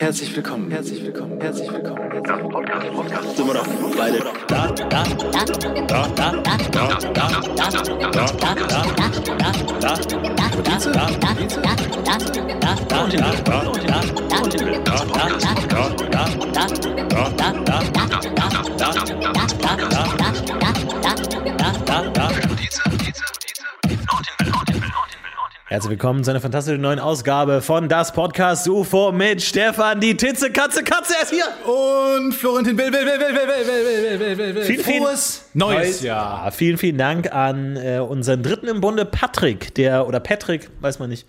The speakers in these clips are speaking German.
Herzlich willkommen, herzlich willkommen, herzlich willkommen. Das Podcast, Podcast. Sind wir doch beide da, da, da, da, da, da, da, da, da, da, da, da, da, Herzlich willkommen zu einer fantastischen neuen Ausgabe von Das Podcast UFO mit Stefan, die Titze, Katze, Katze, er ist hier. Und Florentin Will, Will, Will, Will, Will, Will, Will, Will, Will, Will, Will. Vielen, vielen- Frohes neues Jahr. Ja, vielen, vielen Dank an äh, unseren dritten im Bunde, Patrick, der, oder Patrick, weiß man nicht.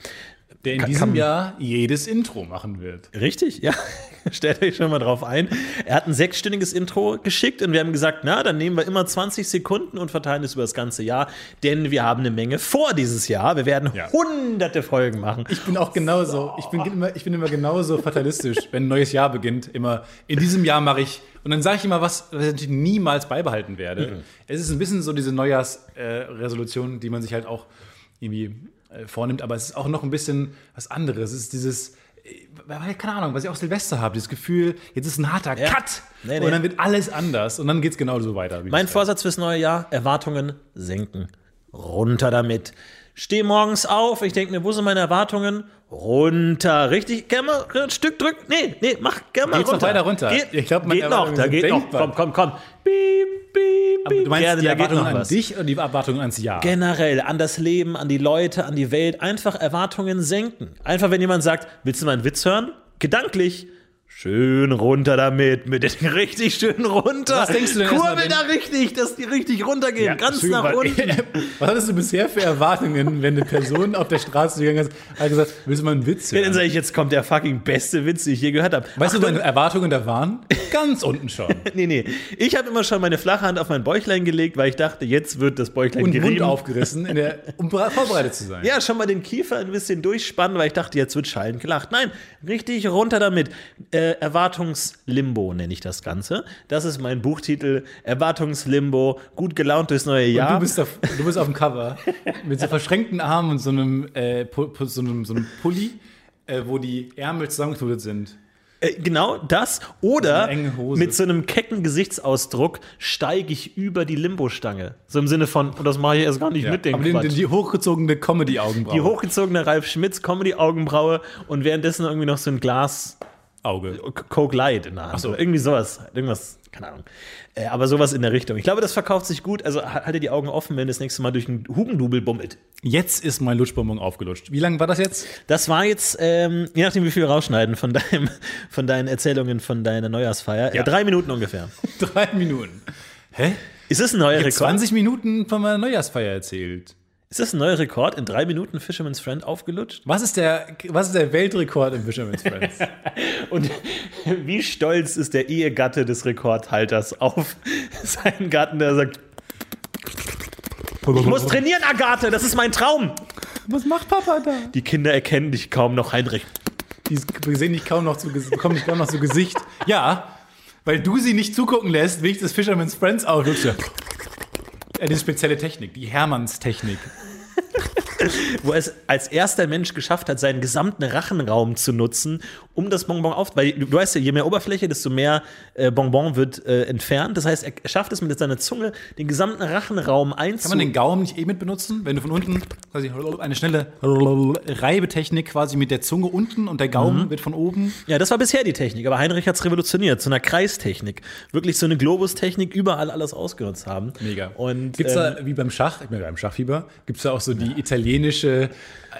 Der in Kann- diesem kann- Jahr jedes Intro machen wird. Richtig, ja. Stellt euch schon mal drauf ein. Er hat ein sechsstündiges Intro geschickt und wir haben gesagt, na, dann nehmen wir immer 20 Sekunden und verteilen es über das ganze Jahr, denn wir haben eine Menge vor dieses Jahr. Wir werden Ja. hunderte Folgen machen. Ich bin auch genauso. Ich bin immer, ich bin immer genauso fatalistisch, wenn ein neues Jahr beginnt. Immer in diesem Jahr mache ich. Und dann sage ich immer was, was ich natürlich niemals beibehalten werde. Es ist ein bisschen so diese Neujahrsresolution, äh, die man sich halt auch irgendwie vornimmt, aber es ist auch noch ein bisschen was anderes. Es ist dieses, äh, keine Ahnung, was ich auch Silvester habe, dieses Gefühl, jetzt ist ein harter Ja. Cut Nee, nee. und dann wird alles anders und dann geht es genauso weiter. wie Mein. Vorsatz fürs neue Jahr: Erwartungen senken. Runter damit. Steh morgens auf, ich denke mir, wo sind meine Erwartungen? Runter. Richtig, gerne mal ein Stück drücken. Nee, nee, mach gerne mal Geht's noch runter. weiter runter? Geht, Ich glaub, meine geht noch, da geht noch. Komm, komm, komm. Piep, Aber piep. du meinst Gerne, die Erwartungen an dich und die Erwartungen ans Jahr? Generell an das Leben, an die Leute, an die Welt. Einfach Erwartungen senken. Einfach, wenn jemand sagt, willst du mal einen Witz hören? Gedanklich. Schön runter damit, mit den richtig schön runter. Was denkst du denn Kurbel da richtig, dass die richtig runtergehen, ganz schön, nach unten. Was hattest du bisher für Erwartungen, wenn eine Person auf der Straße gegangen ist, hat gesagt, willst du mal einen Witz Ja, dann hören? sage ich, jetzt kommt der fucking beste Witz, den ich je gehört habe. Weißt du, meine Erwartungen da waren? Ganz unten schon. Nee, nee. Ich habe immer schon meine flache Hand auf mein Bäuchlein gelegt, weil ich dachte, jetzt wird das Bäuchlein Und Mund gerieben. aufgerissen, in der, um bere- vorbereitet zu sein. Ja, schon mal den Kiefer ein bisschen durchspannen, weil ich dachte, jetzt wird schallend gelacht. Nein, richtig runter damit. Äh, Erwartungslimbo nenne ich das Ganze. Das ist mein Buchtitel. Erwartungslimbo. Gut gelaunt durchs neue Jahr. Du, bist auf, du bist auf dem Cover mit so verschränkten Armen und so einem, äh, so einem, so einem Pulli, äh, wo die Ärmel zusammengeknotet sind. Äh, genau das. Oder mit so einem kecken Gesichtsausdruck steige ich über die Limbo-Stange. So im Sinne von, und das mache ich erst gar nicht mit dem Aber den, Quatsch. den, die hochgezogene Comedy-Augenbraue. die hochgezogene Ralf Schmitz Comedy-Augenbraue und währenddessen irgendwie noch so ein Glas Auge. Coke Light in der Hand. Ach so. Irgendwie sowas. Irgendwas, keine Ahnung. Äh, aber sowas in der Richtung. Ich glaube, das verkauft sich gut. Also ha- halte die Augen offen, wenn das nächste Mal durch einen Hugendubel bummelt. Jetzt ist mein Lutschbonbon aufgelutscht. Wie lange war das jetzt? Das war jetzt, ähm, je nachdem, wie viel wir rausschneiden von, deinem, von deinen Erzählungen von deiner Neujahrsfeier. Ja. drei Minuten ungefähr. Drei Minuten. Hä? Ist das ein neuer Rekord? 20 Minuten von meiner Neujahrsfeier erzählt. Ist das ein neuer Rekord? In drei Minuten Fisherman's Friend aufgelutscht? Was ist der, was ist der Weltrekord im Fisherman's Friends? Und wie stolz ist der Ehegatte des Rekordhalters auf seinen Gatten, der sagt, ich muss trainieren, Agathe, das ist mein Traum. Was macht Papa da? Die Kinder erkennen dich kaum noch, Heinrich. Die sehen dich kaum noch zu, bekommen dich kaum noch zu Gesicht. Ja, weil du sie nicht zugucken lässt, wie ich das Fisherman's Friends auflutsche. Ja, diese spezielle Technik, die Hermanns-Technik. Wo es als erster Mensch geschafft hat, seinen gesamten Rachenraum zu nutzen, um das Bonbon auf. Weil du, weißt ja, je mehr Oberfläche, desto mehr äh, Bonbon wird äh, entfernt. Das heißt, er schafft es mit seiner Zunge, den gesamten Rachenraum einzu. Kann man den Gaumen nicht eh mit benutzen? Wenn du von unten quasi eine schnelle Reibetechnik quasi mit der Zunge unten und der Gaumen wird von oben. Ja, das war bisher die Technik, aber Heinrich hat es revolutioniert zu einer Kreistechnik. Wirklich so eine Globustechnik, überall alles ausgenutzt haben. Mega. Und Gibt's ähm, da, wie beim Schach, ich bin beim Schachfieber, gibt es da auch so die italienische,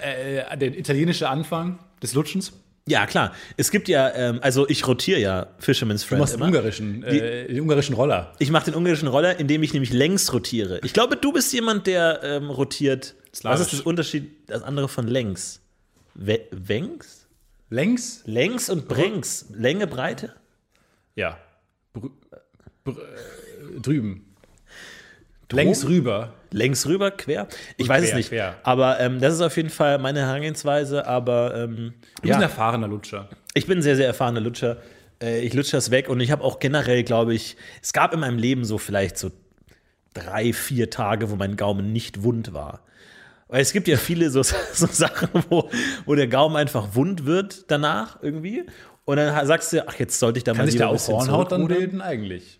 äh, den italienische Anfang des Lutschens? ja, klar. Es gibt ja, ähm, also ich rotiere ja Fisherman's Du Friend machst den immer. ungarischen, äh, den ungarischen Roller. Ich mache den ungarischen Roller, indem ich nämlich längs rotiere. Ich glaube, du bist jemand, der ähm, rotiert. Slawisch. Was ist das Unterschied, das andere von längs? We Wengs? Längs? Längs und Brängs. Länge, Breite? Ja. Brü br äh, drüben. Längs rüber. Längs rüber, quer? Ich weiß es quer, nicht. quer. Aber ähm, das ist auf jeden Fall meine Herangehensweise. Aber ähm, Du bist ein ja, erfahrener Lutscher. ich bin ein sehr, sehr erfahrener Lutscher. Äh, ich lutsche das weg und ich habe auch generell, glaube ich, es gab in meinem Leben so vielleicht so drei, vier Tage, wo mein Gaumen nicht wund war. Weil es gibt ja viele so, so Sachen, wo, wo der Gaumen einfach wund wird danach irgendwie. Und dann sagst du, ach, jetzt sollte ich da Kann mal sich lieber da auch Hornhaut dann bilden eigentlich?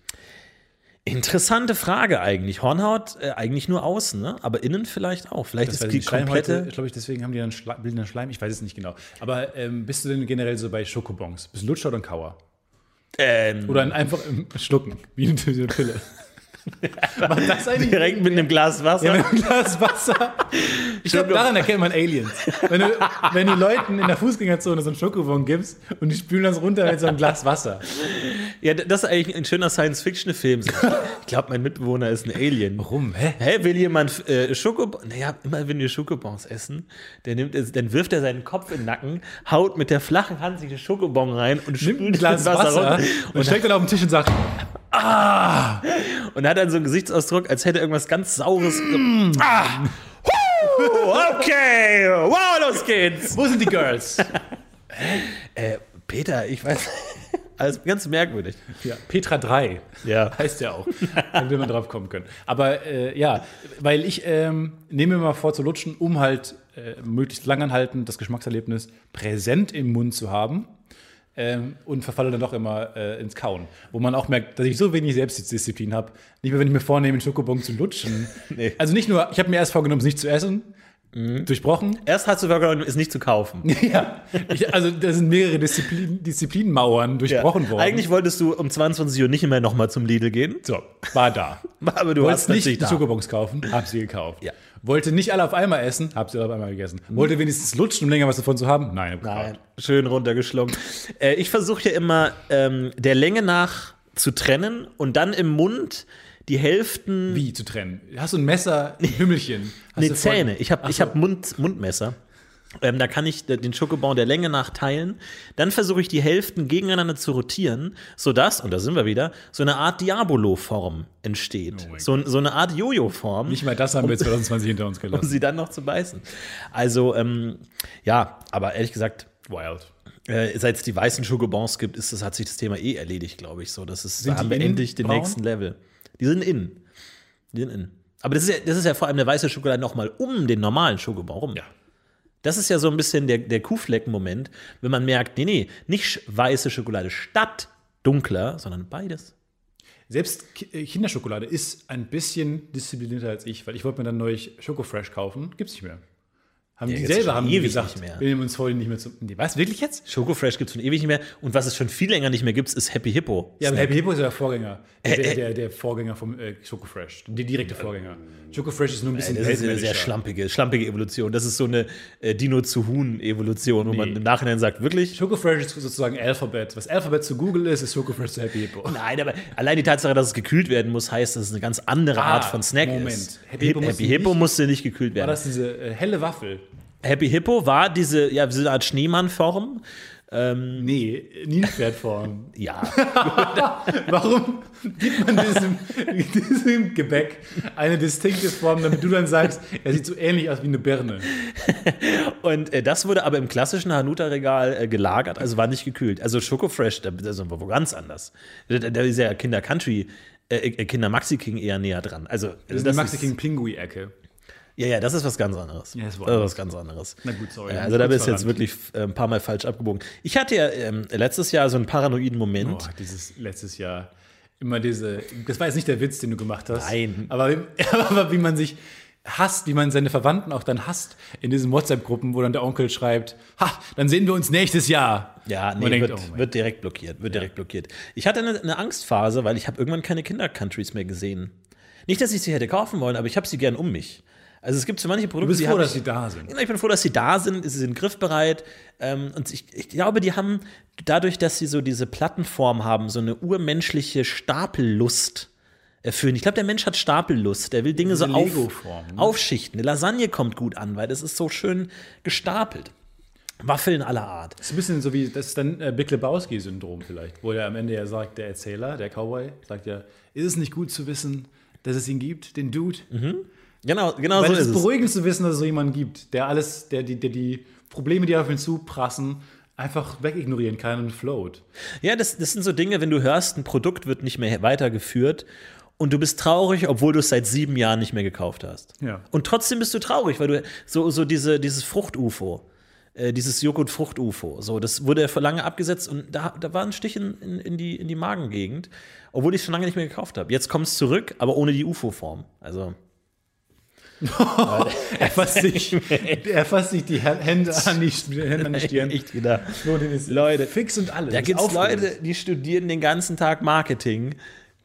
Interessante Frage eigentlich. Hornhaut äh, eigentlich nur außen, ne? aber innen vielleicht auch. Vielleicht ist weiß die komplette. ich glaube, ich, deswegen haben die dann Schla bilden dann Schleim. Ich weiß es nicht genau. Aber ähm, bist du denn generell so bei Schokobons? Bist du Lutscher oder ein Kauer? Ähm, Oder ein einfach im Schlucken, wie eine Pille? Macht das eigentlich direkt mit einem Glas Wasser. Ja, mit einem Glas Wasser. Ich glaube, daran erkennt man Aliens. Wenn du, wenn du Leuten in der Fußgängerzone so einen Schokobon gibst und die spülen das runter mit so einem Glas Wasser. Ja, das ist eigentlich ein schöner Science-Fiction-Film. Ich glaube, mein Mitbewohner ist ein Alien. Warum? Hä? Hä, will jemand äh, Schokobons? Naja, immer wenn wir Schokobons essen, der nimmt es, dann wirft er seinen Kopf in den Nacken, haut mit der flachen Hand sich den Schokobon rein und Nimmt ein spült Glas das Wasser, runter. und, Und, steckt dann auf den Tisch und sagt, und hat dann so einen Gesichtsausdruck, als hätte irgendwas ganz Saures. ah! Huh, okay, wow, los geht's. wo sind die Girls? Äh, Peter, ich weiß. Alles ganz merkwürdig. Ja, Petra 3 Ja. heißt ja auch. Hätte man drauf kommen können. Aber äh, ja, weil ich ähm, nehme mir mal vor zu lutschen, um halt äh, möglichst langanhaltend das Geschmackserlebnis präsent im Mund zu haben. Ähm, und verfalle dann doch immer äh, ins Kauen. Wo man auch merkt, dass ich so wenig Selbstdisziplin habe. Nicht mehr, wenn ich mir vornehme, einen Schokobon zu lutschen. Nee. Also nicht nur, ich habe mir erst vorgenommen, es nicht zu essen. Durchbrochen. Erst hast du vorgenommen, es nicht zu kaufen. Ja, ich, also da sind mehrere Disziplin, Disziplinmauern durchbrochen worden. Eigentlich wolltest du um 22 Uhr nicht mehr nochmal zum Lidl gehen. so, war da. Aber du Wolltest hast nicht die. Schokobons kaufen, hab sie gekauft. Ja. Wollte nicht alle auf einmal essen, hab sie alle auf einmal gegessen. Wollte wenigstens lutschen, um länger was davon zu haben? Nein, hab Nein, schön runtergeschlungen. Äh, ich versuche ja immer ähm, der Länge nach zu trennen und dann im Mund die Hälften. Wie zu trennen? Hast du ein Messer, ein Hümmelchen? Hast Nee, Zähne. Ich habe ich so. hab Mund, Mundmesser. Ähm, da kann ich den Schokobon der Länge nach teilen. Dann versuche ich die Hälften gegeneinander zu rotieren, sodass, und da sind wir wieder, so eine Art Diabolo-Form entsteht. mein so, so eine Art Jojo-Form. Nicht mal das haben wir 2020 hinter uns um gelassen. sie dann noch zu beißen. Also, ähm, ja, aber ehrlich gesagt, Wild. äh, seit es die weißen Schokobons gibt, ist das, hat sich das Thema eh erledigt, glaube ich. So, das ist, Sind da haben wir endlich den braun? nächsten Level. Die sind innen. Die sind innen. Aber das ist, ja, das ist ja vor allem eine weiße Schokolade nochmal um den normalen Schokobon rum. Ja. Das ist ja so ein bisschen der, der Kuhflecken-Moment, wenn man merkt, nee, nee, nicht weiße Schokolade statt dunkler, sondern beides. Selbst äh, Kinderschokolade ist ein bisschen disziplinierter als ich, weil ich wollte mir dann neulich Schokofresh kaufen. Gibt's nicht mehr. Haben die selber haben ewig gesagt, nicht mehr. wir nehmen uns heute nicht mehr zu. Nee, was, wirklich jetzt? Schokofresh gibt es schon ewig nicht mehr. Und was es schon viel länger nicht mehr gibt, ist Happy Hippo. Ja, aber Happy Hippo ist ja der Vorgänger. Der, Äh, der, äh. der, der Vorgänger vom äh, Schokofresh. Der direkte Vorgänger. Schokofresh ist nur ein bisschen Das ist eine sehr schlampige, schlampige Evolution. Das ist so eine äh, Dino zu Huhn-Evolution, wo man im Nachhinein sagt, wirklich? Schokofresh ist sozusagen Alphabet. Was Alphabet zu Google ist, ist Schokofresh zu Happy Hippo. Nein, aber allein die Tatsache, dass es gekühlt werden muss, heißt, dass es eine ganz andere Ah, Art von Snack Moment. ist. Happy Hippo Happy, musste Hippo nicht- musste nicht gekühlt War werden. das diese äh, helle Waffel? Happy Hippo war diese, ja, eine Art Schneemannform. Nee, Nilpferdform. Ja, Warum gibt man diesem, diesem Gebäck eine distinkte Form, damit du dann sagst, er sieht so ähnlich aus wie eine Birne? und äh, das wurde aber im klassischen Hanuta-Regal äh, gelagert, also war nicht gekühlt. Also Schokofresh, da, sind wir wo ganz anders. Da, da ist ja Kinder Country, äh, äh, Kinder Maxi King eher näher dran. Also, Das ist das eine Maxi ist- King Pingui-Ecke. Ja, ja, das ist was ganz anderes. Ja, das ist das ist was ganz anderes. Na gut, sorry. Ja, also da bist du jetzt wirklich äh, ein paar Mal falsch abgebogen. Ich hatte ja ähm, letztes Jahr so einen paranoiden Moment. Boah, dieses letztes Jahr. Immer diese, das war jetzt nicht der Witz, den du gemacht hast. Nein. Aber, wie- aber wie man sich hasst, wie man seine Verwandten auch dann hasst in diesen WhatsApp-Gruppen, wo dann der Onkel schreibt, ha, dann sehen wir uns nächstes Jahr. Ja, nee, denkt, wird, oh wird direkt blockiert, wird direkt blockiert. Ich hatte eine, eine Angstphase, weil ich habe irgendwann keine Kinder-Countries mehr gesehen. Nicht, dass ich sie hätte kaufen wollen, aber ich habe sie gern um mich. Also es gibt so manche Produkte, Du bist froh, dass ich, sie da sind. Ja, Ich bin froh, dass sie da sind, sie sind griffbereit. Ähm, und ich, ich glaube, die haben dadurch, dass sie so diese Plattenform haben, so eine urmenschliche Stapellust erfüllen. Ich glaube, der Mensch hat Stapellust. Der will Dinge so auf, ne? aufschichten. Eine Lasagne kommt gut an, weil das ist so schön gestapelt. Waffeln aller Art. Das ist ein bisschen so wie, das ist dann äh, Big Lebowski-Syndrom vielleicht, wo er am Ende ja sagt, der Erzähler, der Cowboy, sagt ja, ist es nicht gut zu wissen, dass es ihn gibt, den Dude? Genau, genau Weil so es ist ist es. beruhigend zu wissen, dass es so jemanden gibt, der alles, der die, der die Probleme, die auf ihn zuprassen, einfach wegignorieren kann und float. Ja, das, das sind so Dinge, wenn du hörst, ein Produkt wird nicht mehr weitergeführt und du bist traurig, obwohl du es seit sieben Jahren nicht mehr gekauft hast. Ja. Und trotzdem bist du traurig, weil du so, so diese, dieses Frucht-UFO. äh, dieses Joghurt-Frucht-UFO. So, das wurde vor lange abgesetzt und da, da war ein Stich in, in, in, die, in die Magengegend, obwohl ich es schon lange nicht mehr gekauft habe. Jetzt kommt es zurück, aber ohne die UFO-Form. Also. Er fasst sich, er fasst sich die Hände an die, Hände an die Stirn. Echt wieder. Leute, fix und alles. Da gibt es Leute, die studieren den ganzen Tag Marketing.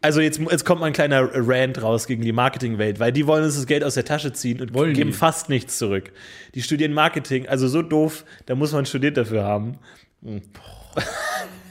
Also jetzt, jetzt kommt mal ein kleiner Rant raus gegen die Marketingwelt, weil die wollen uns das Geld aus der Tasche ziehen und Wollen geben die? fast nichts zurück. Die studieren Marketing, also so doof, da muss man studiert dafür haben. Hm.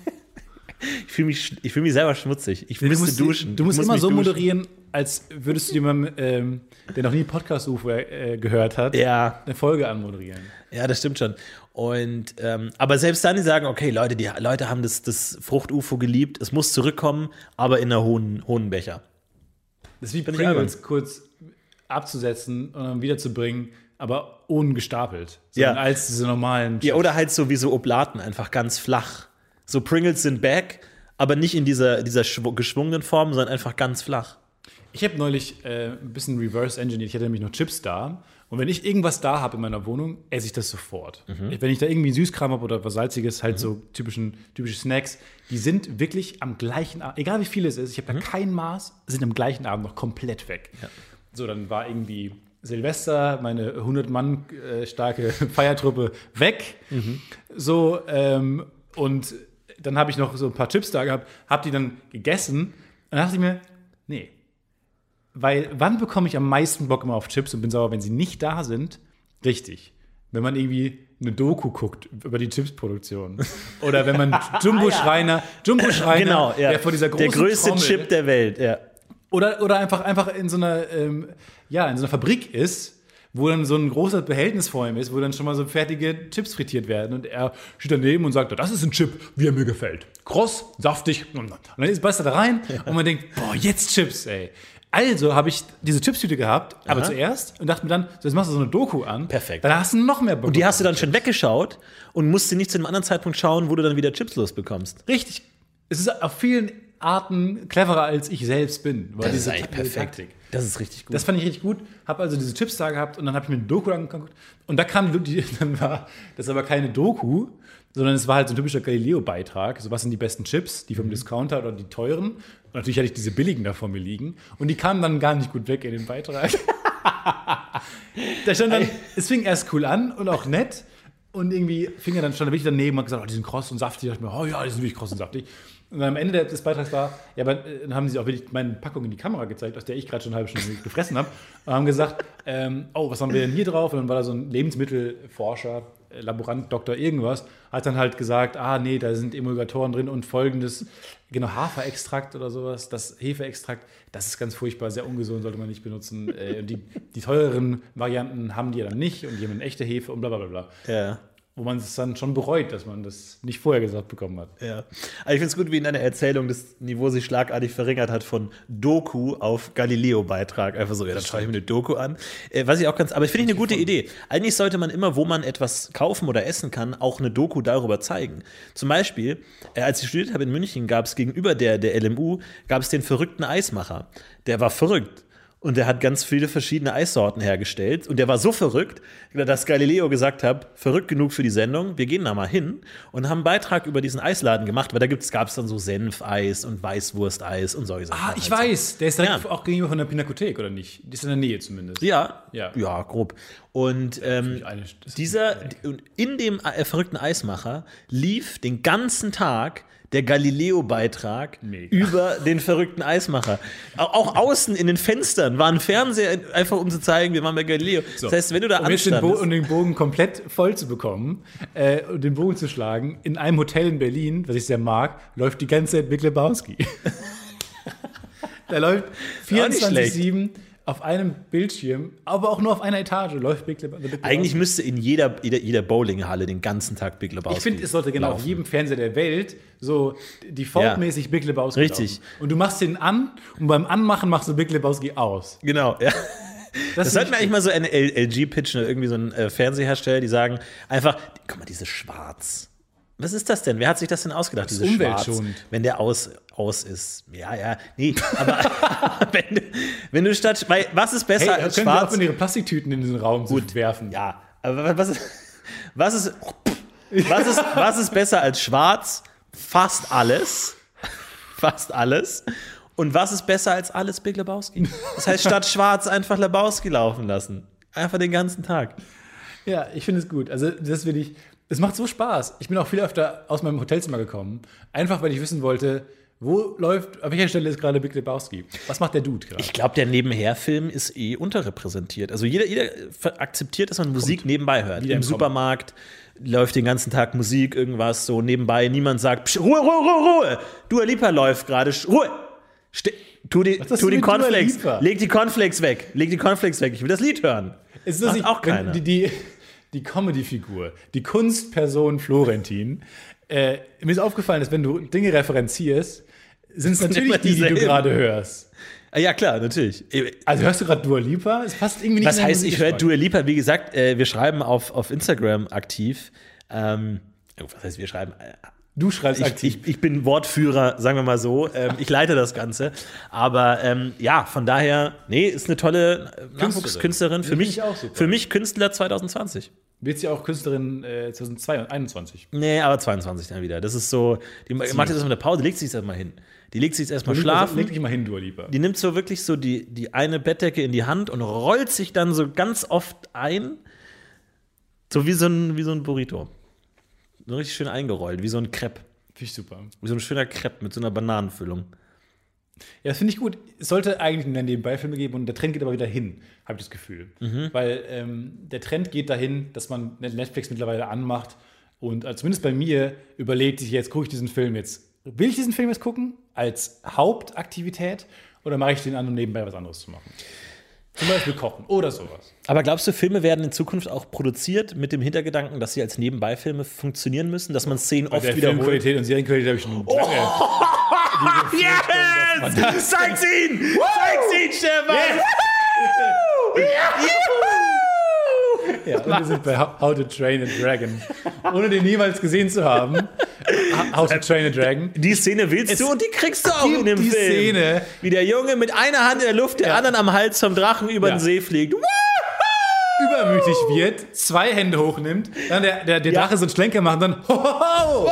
Ich fühle mich, ich fühl mich selber schmutzig. Ich Du müsste musst, duschen. Du musst Ich muss immer so duschen. moderieren, als würdest du jemandem, ähm, der noch nie Podcast-UFO äh, gehört hat, Ja, eine Folge anmoderieren. ja, das stimmt schon. Und ähm, aber selbst dann, die sagen, okay, Leute, die Leute haben das, das Frucht-UFO geliebt, es muss zurückkommen, aber in einer hohen, hohen Becher. Das ist wie ich Pringles kurz abzusetzen und dann wiederzubringen, aber ungestapelt. Ja. als diese normalen. Ja, oder halt so wie so Oblaten, einfach ganz flach. So Pringles sind back, aber nicht in dieser, dieser schw- geschwungenen Form, sondern einfach ganz flach. Ich habe neulich äh, ein bisschen reverse engineert. Ich hatte nämlich noch Chips da. Und wenn ich irgendwas da habe in meiner Wohnung, esse ich das sofort. Mhm. Wenn ich da irgendwie Süßkram habe oder was Salziges, halt so typischen, typische Snacks, die sind wirklich am gleichen Abend, egal wie viel es ist, ich Mhm. habe da kein Maß, sind am gleichen Abend noch komplett weg. So, dann war irgendwie Silvester, meine 100 Mann äh, starke Feiertruppe weg. Mhm. So, ähm, und dann habe ich noch so ein paar Chips da gehabt, habe die dann gegessen. Und dann dachte ich mir, nee, weil wann bekomme ich am meisten Bock immer auf Chips und bin sauer, wenn sie nicht da sind? Richtig. Wenn man irgendwie eine Doku guckt über die Chipsproduktion. Oder wenn man Jumbo Schreiner, Jumbo Schreiner, Genau, ja. der vor dieser großen Der größte Trommel, Chip der Welt, ja. oder, oder einfach, einfach in so einer, ähm, ja, in so einer Fabrik ist, wo dann so ein großer Behältnis vor ihm ist, wo dann schon mal so fertige Chips frittiert werden. Und er steht daneben und sagt, das ist ein Chip, wie er mir gefällt. Kross, saftig. Und dann ist beißt er da rein und man denkt, boah, jetzt Chips, ey. Also habe ich diese Chipstüte gehabt, aber Aha. zuerst und dachte mir dann, so, jetzt machst du so eine Doku an. Perfekt. Dann hast du noch mehr Bock. Und die hast du dann schon weggeschaut und musst nicht zu einem anderen Zeitpunkt schauen, wo du dann wieder Chips losbekommst. richtig. Es ist auf vielen Arten cleverer, als ich selbst bin. Weil diese Ta- diese Taktik. Das ist richtig gut. Das fand ich richtig gut. Habe also diese Chips da gehabt und dann habe ich mir eine Doku angeguckt. Und da kam die, dann war das aber keine Doku, sondern es war halt so ein typischer Galileo-Beitrag. So, was sind die besten Chips? Die vom Discounter oder die teuren? Und natürlich hatte ich diese billigen da vor mir liegen. Und die kamen dann gar nicht gut weg in den Beitrag. da stand dann, es fing erst cool an und auch nett. Und irgendwie fing er dann, er wirklich daneben und hat gesagt, oh, die sind kross und saftig. Ich dachte mir, oh ja, die sind wirklich kross und saftig. Und dann am Ende des Beitrags war, ja, aber äh, dann haben sie auch wirklich meine Packung in die Kamera gezeigt, aus der ich gerade schon eine halbe Stunde gefressen habe. Und haben gesagt, ähm, oh, was haben wir denn hier drauf? Und dann war da so ein Lebensmittelforscher, Laborant, Doktor irgendwas, hat dann halt gesagt, ah, nee, da sind Emulgatoren drin und folgendes, genau, Haferextrakt oder sowas, das Hefeextrakt, das ist ganz furchtbar, sehr ungesund, sollte man nicht benutzen. Äh, und die, die teureren Varianten haben die ja dann nicht und die haben echte Hefe und bla bla bla. ja. Wo man es dann schon bereut, dass man das nicht vorher gesagt bekommen hat. Ja. Also ich finde es gut, wie in deiner Erzählung das Niveau sich schlagartig verringert hat von Doku auf Galileo-Beitrag. Einfach so, ja, dann schaue ich mir eine Doku an. Äh, was ich auch ganz, aber ich finde ich eine gute Idee. Eigentlich sollte man immer, wo man etwas kaufen oder essen kann, auch eine Doku darüber zeigen. Zum Beispiel, äh, als ich studiert habe in München, gab es gegenüber der, der LMU, gab es den verrückten Eismacher. Der war verrückt. Und der hat ganz viele verschiedene Eissorten hergestellt. Und der war so verrückt, dass Galileo gesagt hat, verrückt genug für die Sendung, wir gehen da mal hin und haben einen Beitrag über diesen Eisladen gemacht, weil da gab es dann so Senfeis und Weißwursteis und solche Sachen. Ah, ich halt so. weiß. Der ist direkt Ja. auch gegenüber von der Pinakothek, oder nicht? Die ist in der Nähe zumindest. Ja, Ja. ja, grob. Und ähm, eine- dieser, in dem äh, verrückten Eismacher lief den ganzen Tag der Galileo-Beitrag über den verrückten Eismacher. Auch, außen in den Fenstern war ein Fernseher, einfach um zu zeigen, wir waren bei Galileo. Das heißt, wenn du da um den, Bo um den Bogen komplett voll zu bekommen äh, und den Bogen zu schlagen, in einem Hotel in Berlin, was ich sehr mag, läuft die ganze Zeit Big Lebowski. da läuft nicht schlecht. 24-7 auf einem Bildschirm, aber auch nur auf einer Etage läuft Big Lebowski. eigentlich müsste in jeder, jeder, jeder Bowlinghalle den ganzen Tag Big Lebowski ich finde, es sollte genau auf jedem Fernseher der Welt so defaultmäßig Big Lebowski Richtig. laufen. Und du machst den an und beim Anmachen machst du Big Lebowski aus. Genau, ja. Das ist sollten wir eigentlich mal so eine LG pitchen oder irgendwie so ein äh, Fernsehersteller, die sagen einfach, guck mal, dieses Schwarz. Was ist das denn? Wer hat sich das denn ausgedacht, Das dieses Schwarz? umweltschonend. Wenn der aus, aus ist. Ja, ja, nee, aber wenn, du, wenn du statt, weil, was ist besser Hey, als können Schwarz? aufhören, ihre Plastiktüten in diesen Raum zu werfen? Ja, aber was ist, Was ist, was ist, was ist besser als schwarz? Fast alles. Fast alles. Und was ist besser als alles Big Lebowski? Das heißt, statt schwarz einfach Lebowski laufen lassen. Einfach den ganzen Tag. Ja, ich finde es gut. Also, das will ich. Es macht so Spaß. Ich bin auch viel öfter aus meinem Hotelzimmer gekommen, einfach weil ich wissen wollte, wo läuft, an welcher Stelle ist gerade Big Lebowski? Was macht der Dude gerade? Ich glaube, der Nebenherfilm ist eh unterrepräsentiert. Also jeder, jeder akzeptiert, dass man Musik nebenbei hört. Wieder Im Kommen. Supermarkt läuft den ganzen Tag Musik, irgendwas so nebenbei. Niemand sagt, Psch, Ruhe, Ruhe, Ruhe, Ruhe. Dua Lipa läuft gerade. Ruhe. Ste tu die, tu Dua Cornflakes. Leg die Cornflakes weg. Leg die Cornflakes weg. Ich will das Lied hören. Ist Macht lustig, auch keiner. Die, die, die Comedy-Figur, die Kunstperson Florentin. Äh, mir ist aufgefallen, dass wenn du Dinge referenzierst, sind es natürlich die, die du gerade hörst. Ah, Ja, klar, natürlich. Also hörst du gerade Dua Lipa? Es passt irgendwie nicht Was heißt, ich höre. Dua Lipa, wie gesagt, äh, wir schreiben auf, auf Instagram aktiv. Ähm, oh, was heißt, wir schreiben? Du schreibst Ich, aktiv. ich, ich bin Wortführer, sagen wir mal so. Ähm, ich leite das Ganze. Aber ähm, ja, von daher, nee, ist eine tolle äh, Nachwuchskünstlerin. Für mich, für mich Künstler 2020. Wird sie auch Künstlerin äh, 2021. Nee, aber 22 dann wieder. Das ist so, die macht jetzt erstmal eine Pause, legt sich jetzt erstmal hin. Die legt sich jetzt erstmal schlafen. Leg dich mal hin, Dua Lipa. Die nimmt so wirklich so die, die eine Bettdecke in die Hand und rollt sich dann so ganz oft ein. So wie so ein, wie so ein Burrito. So richtig schön eingerollt, wie so ein Crepe. Finde ich super. Wie so ein schöner Crepe mit so einer Bananenfüllung. Ja, das finde ich gut. Es sollte eigentlich mehr Nebenbeifilme geben und der Trend geht aber wieder hin, habe ich das Gefühl. Mhm. Weil ähm, der Trend geht dahin, dass man Netflix mittlerweile anmacht und also zumindest bei mir überlegt sich jetzt, gucke ich diesen Film jetzt, will ich diesen Film jetzt gucken als Hauptaktivität oder mache ich den an, um nebenbei was anderes zu machen? Zum Beispiel kochen oder sowas. Aber glaubst du, Filme werden in Zukunft auch produziert mit dem Hintergedanken, dass sie als Nebenbeifilme funktionieren müssen, dass man Szenen Bei oft der wiederholt? Filmqualität und Serienqualität habe ich schon Oh, lange. Yes! Zeig's ihn! Zeig's ihn, Stefan! Ja, und wir sind bei How How to Train a Dragon. Ohne den niemals gesehen zu haben. How to Train a Dragon. Die Szene willst du und die kriegst du auch in dem die Film. Szene. Wie der Junge mit einer Hand in der Luft, der Ja. anderen am Hals vom Drachen über Ja. den See fliegt. übermütig wird, zwei Hände hochnimmt, dann der, der, der Drache so einen Schlenker macht und dann ho, ho, ho. Wow!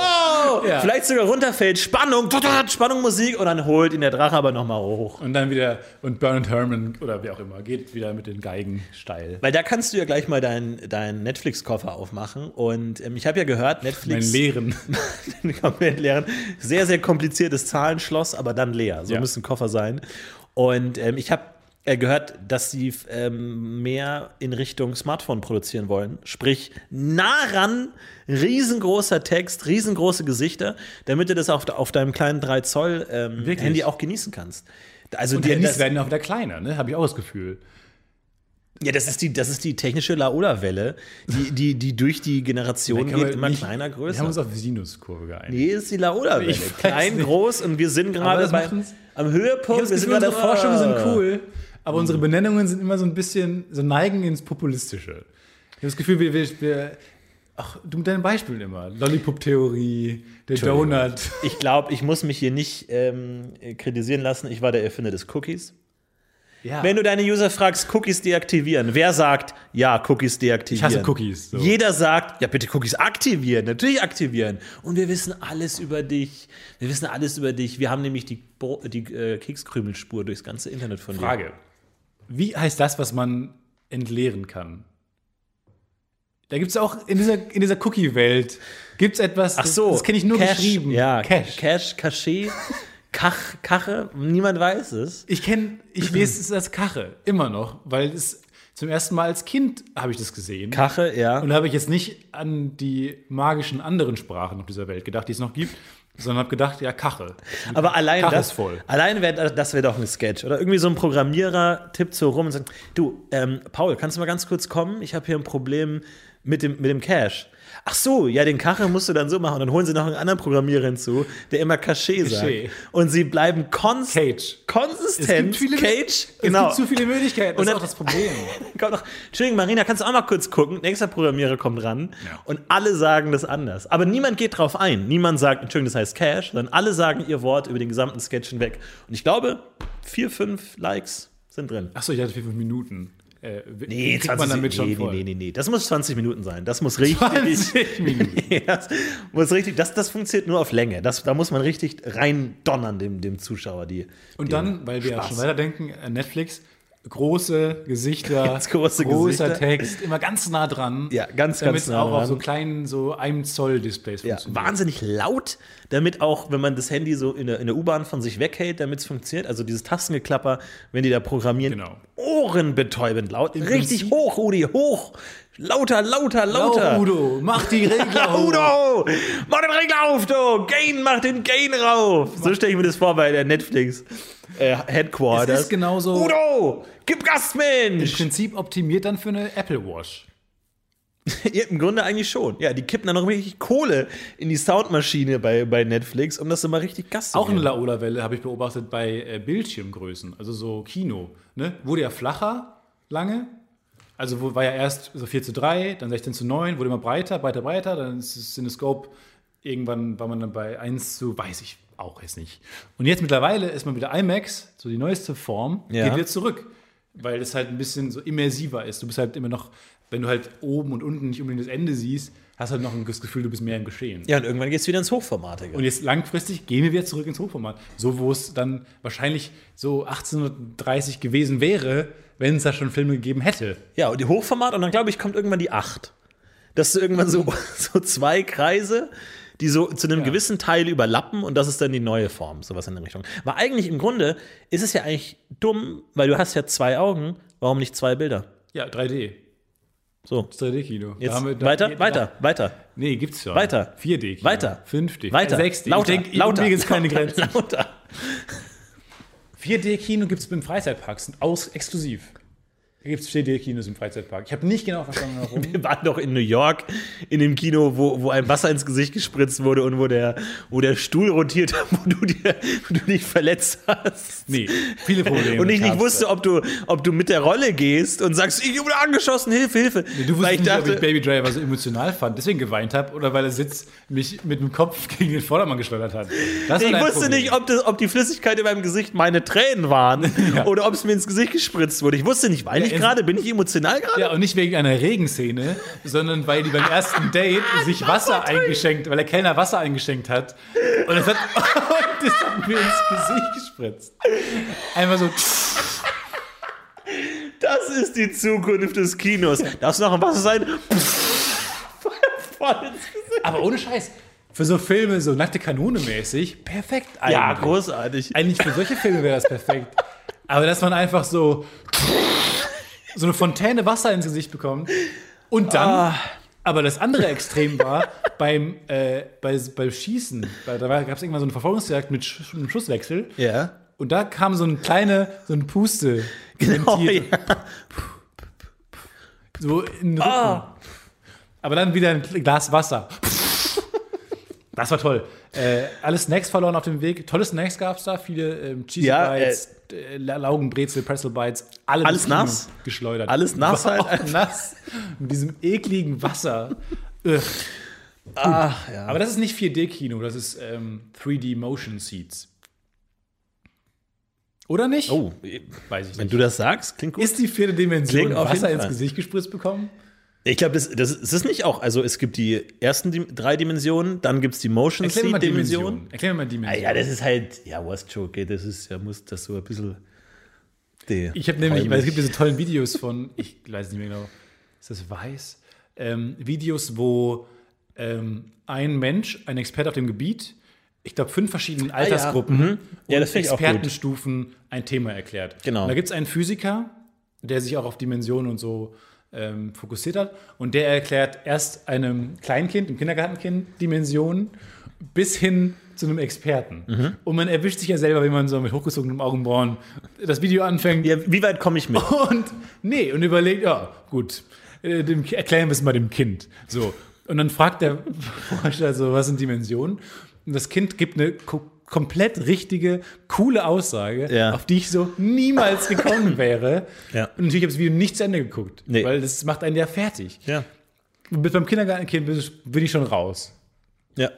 Ja. Vielleicht sogar runterfällt, Spannung, Spannung, Musik und dann holt ihn der Drache aber nochmal hoch. Und dann wieder, und Bernard Herrmann oder wie auch immer, geht wieder mit den Geigen steil. Weil da kannst du ja gleich mal deinen deinen Netflix-Koffer aufmachen. Und ähm, ich habe ja gehört, Mein Netflix. Lehren. komplett leeren. Sehr, sehr kompliziertes Zahlenschloss, aber dann leer. So Ja. müssen Koffer sein. Und ähm, ich habe äh, gehört, dass sie ähm, mehr in Richtung Smartphone produzieren wollen. Sprich, nah ran, riesengroßer Text, riesengroße Gesichter, damit du das auf, auf deinem kleinen 3 Zoll ähm? Handy auch genießen kannst. Also Und die, Handys werden auch wieder kleiner, ne? Habe ich auch das Gefühl. ja, das ist die, das ist die technische Laola-Welle, die, die, die durch die Generation geht, immer nicht- kleiner, Wir haben uns größer. auf die Sinuskurve geeinigt. Nee, ist die Laola-Welle. Klein, nicht. groß und wir sind gerade am Höhepunkt. wir unsere gerade- Forschungen sind cool, aber unsere Benennungen sind immer so ein bisschen, so neigen ins Populistische. Ich habe das Gefühl, wir, wir, wir ach, du mit deinen Beispielen immer. Lollipop-Theorie, der Donut. Ich glaube, ich muss mich hier nicht ähm, kritisieren lassen. Ich war der Erfinder des Cookies. Ja. Wenn du deine User fragst, Cookies deaktivieren, wer sagt, ja, Cookies deaktivieren? Ich hasse Cookies, so. Jeder sagt, ja, bitte Cookies aktivieren, natürlich aktivieren. Und wir wissen alles über dich. Wir wissen alles über dich. Wir haben nämlich die, Bro die äh, Kekskrümelspur durchs ganze Internet von dir. Frage. Wie heißt das, was man entleeren kann? Da gibt es auch in dieser, in dieser Cookie-Welt gibt es etwas, Ach so, das, das kenne ich nur Cache, geschrieben. Ja, Cash. Cache, Cachet, Kach, Kache, niemand weiß es. Ich kenne, ich lese es als Kache, immer noch, weil es zum ersten Mal als Kind habe ich das gesehen. Kache, ja. Und da habe ich jetzt nicht an die magischen anderen Sprachen auf dieser Welt gedacht, die es noch gibt, sondern habe gedacht, ja, Kache. Aber allein Kach das, voll. allein wär, das wäre doch ein Sketch. Oder irgendwie so ein Programmierer tippt so rum und sagt: Du, ähm, Paul, kannst du mal ganz kurz kommen? Ich habe hier ein Problem mit dem, mit dem Cache. Ach so, ja, den Kache musst du dann so machen. Und dann holen sie noch einen anderen Programmierer hinzu, der immer Cachet sagt. Cachet. Und sie bleiben konst Cage. konsistent. Cage, Genau. Es gibt zu viele Möglichkeiten, das Und ist dann- auch das Problem. Kommt noch, Entschuldigung, Marina, kannst du auch mal kurz gucken? Nächster Programmierer kommt ran und alle sagen das anders. Aber niemand geht drauf ein. Niemand sagt, Entschuldigung, das heißt Cash, sondern alle sagen ihr Wort über den gesamten Sketch hinweg. Und ich glaube, vier, fünf Likes sind drin. Achso, ich hatte vier, fünf Minuten. Äh, Nee, kriegt man damit schon nee, voll. nee, nee, nee. Das muss 20 Minuten sein. Das muss richtig. 20 Minuten. Ja, das muss richtig. Das, das funktioniert nur auf Länge. Das, da muss man richtig rein donnern dem, dem Zuschauer. Die, Und die- dann, weil wir ja Spaß. schon weiterdenken, äh, Netflix, große Gesichter, Ganz große großer Gesichter. Text, immer ganz nah dran. Ja, ganz, damit ganz es nah auch auf dran. so kleinen, so einem Zoll Displays Ja, funktioniert. wahnsinnig laut, damit auch, wenn man das Handy so in der, in der U-Bahn von sich weghält, damit es funktioniert. Also dieses Tastengeklapper, wenn die da programmieren, Genau. ohrenbetäubend laut. Richtig hoch, Rudi, hoch. Lauter, lauter, lauter. Lauter. Udo, mach die Regler hoch. Udo, mach den Regler auf, du. Gain, mach den Gain rauf. So stelle ich mir das vor bei der Netflix äh, Headquarters. Es ist genauso- Udo, gib Gas, Im Mensch. Prinzip optimiert dann für eine Apple Watch. Im Grunde eigentlich schon. Ja, die kippen dann noch richtig Kohle in die Soundmaschine bei, bei Netflix, um das immer richtig Gas zu Auch eine. Laola-Welle habe ich beobachtet bei äh, Bildschirmgrößen, also so Kino. Ne? Wurde ja flacher lange. Also war ja erst so 4 zu 3, dann 16 zu 9, wurde immer breiter, breiter, breiter. Dann ist das Cinescope, irgendwann war man dann bei 1 zu, weiß ich auch jetzt nicht. Und jetzt mittlerweile ist man wieder IMAX, so die neueste Form, Ja. geht wieder zurück. Weil es halt ein bisschen so immersiver ist. Du bist halt immer noch, wenn du halt oben und unten nicht unbedingt das Ende siehst, hast halt noch das Gefühl, du bist mehr im Geschehen. Ja, und irgendwann geht es wieder ins Hochformatige. Und jetzt langfristig gehen wir wieder zurück ins Hochformat. So, wo es dann wahrscheinlich so 1830 gewesen wäre, wenn es da schon Filme gegeben hätte. ja, und die Hochformat und dann glaube ich, kommt irgendwann die 8. Dass du irgendwann so, so zwei Kreise, die so zu einem Ja. gewissen Teil überlappen und das ist dann die neue Form, sowas in der Richtung. Weil eigentlich im Grunde ist es ja eigentlich dumm, weil du hast ja zwei Augen, warum nicht zwei Bilder? Ja, 3D. So, Das 3D-Kino. jetzt wir- da- weiter, da- weiter, weiter, Nee, gibt's schon. Weiter. 4D-Kino. Weiter. 5D. weiter, 6D. lauter, ich denke, lauter, mir gibt's keine Grenzen. lauter. 4D-Kino gibt es beim Freizeitpark, sind aus, exklusiv. Da gibt es 4D-Kinos im Freizeitpark. Ich habe nicht genau verstanden, warum. Wir waren doch in New York in dem Kino, wo, wo einem Wasser ins Gesicht gespritzt wurde und wo der, wo der Stuhl rotiert hat, wo du, dir, wo du dich verletzt hast. nee, viele Probleme. Und ich nicht wusste, ob du, ob du mit der Rolle gehst und sagst, ich wurde angeschossen, Hilfe, Hilfe. Nee, Du Weil wusstest nicht, ob ich dachte, Baby Driver so emotional fand, deswegen geweint habe oder weil der Sitz mich mit dem Kopf gegen den Vordermann geschleudert hat. Das ich wusste Problem. nicht, ob, das, ob die Flüssigkeit in meinem Gesicht meine Tränen waren oder ob es mir ins Gesicht gespritzt wurde. Ich wusste nicht, weine ich es- gerade, bin ich emotional gerade? Ja, und nicht wegen einer Regenszene, sondern weil die beim ersten Date sich Wasser eingeschenkt, weil der Kellner Wasser eingeschenkt hat. Und das hat, und das hat mir ins Gesicht gespritzt. Einfach so. Das ist die Zukunft des Kinos. Darf es noch ein Wasser sein? Voll ins Gesicht. Aber ohne Scheiß. Für so Filme, so nackte Kanone mäßig, perfekt eigentlich. Ja, großartig. Eigentlich für solche Filme wäre das perfekt. Aber dass man einfach so so eine Fontäne Wasser ins Gesicht bekommt und dann. Ah. Aber das andere Extrem war beim, äh, bei, beim Schießen. Da gab es irgendwann so eine Verfolgungsjagd mit Sch einem Schusswechsel. Ja. Und da kam so ein kleine, so ein Puste. Genau, ja. So in den Rücken. Ah. Aber dann wieder ein Glas Wasser. Das war toll. Äh, alle Snacks verloren auf dem Weg. Tolle Snacks gab es da. Viele ähm, Cheesy Ja, Bites, äh, Laugenbrezel, Pretzel Bites. Alle Alles nass? Geschleudert. Alles nass War halt? nass. Mit diesem ekligen Wasser. Ach, ja. Aber das ist nicht 4D-Kino, das ist ähm, 3D Motion Seats. Oder nicht? Oh, weiß ich wenn nicht. du das sagst, klingt gut. ist die vierte Dimension Klingt Wasser ins. Gesicht gespritzt bekommen? Ich glaube, das, das, ist nicht auch. Also, es gibt die ersten Dim- drei Dimensionen, dann gibt es die Motion Erklär mir mal Seat Dimension. Dimension. Erklär mal Ah, Dimension. ja, das ist halt, ja, was Joke, das ist, ja, muss das so ein bisschen. Die Ich habe nämlich, weil es gibt diese tollen Videos von, ich weiß nicht mehr genau, ist das weiß? Ähm, Videos, wo ähm, ein Mensch, ein Experte auf dem Gebiet, ich glaube, fünf verschiedenen Altersgruppen mhm. Ja, und auch gut. Expertenstufen ein Thema erklärt. Genau. Und da gibt es einen Physiker, der sich auch auf Dimensionen und so ähm, fokussiert hat. Und der erklärt erst einem Kleinkind, einem Kindergartenkind, Dimensionen bis hin zu einem Experten. Mhm. Und man erwischt sich ja selber, wenn man so mit hochgezogenem Augenbrauen das Video anfängt. Ja, wie weit komme ich mit? Und nee, und überlegt, ja, gut, äh, dem, erklären wir es mal dem Kind. So. Und dann fragt der Forscher so, was sind Dimensionen? Und das Kind gibt eine komplett richtige, coole Aussage, Ja. auf die ich so niemals gekommen wäre. Ja. Und natürlich habe ich das Video nicht zu Ende geguckt, Nee. weil das macht einen ja fertig. Ja. Und beim Kindergartenkind bin ich- schon raus. Ja,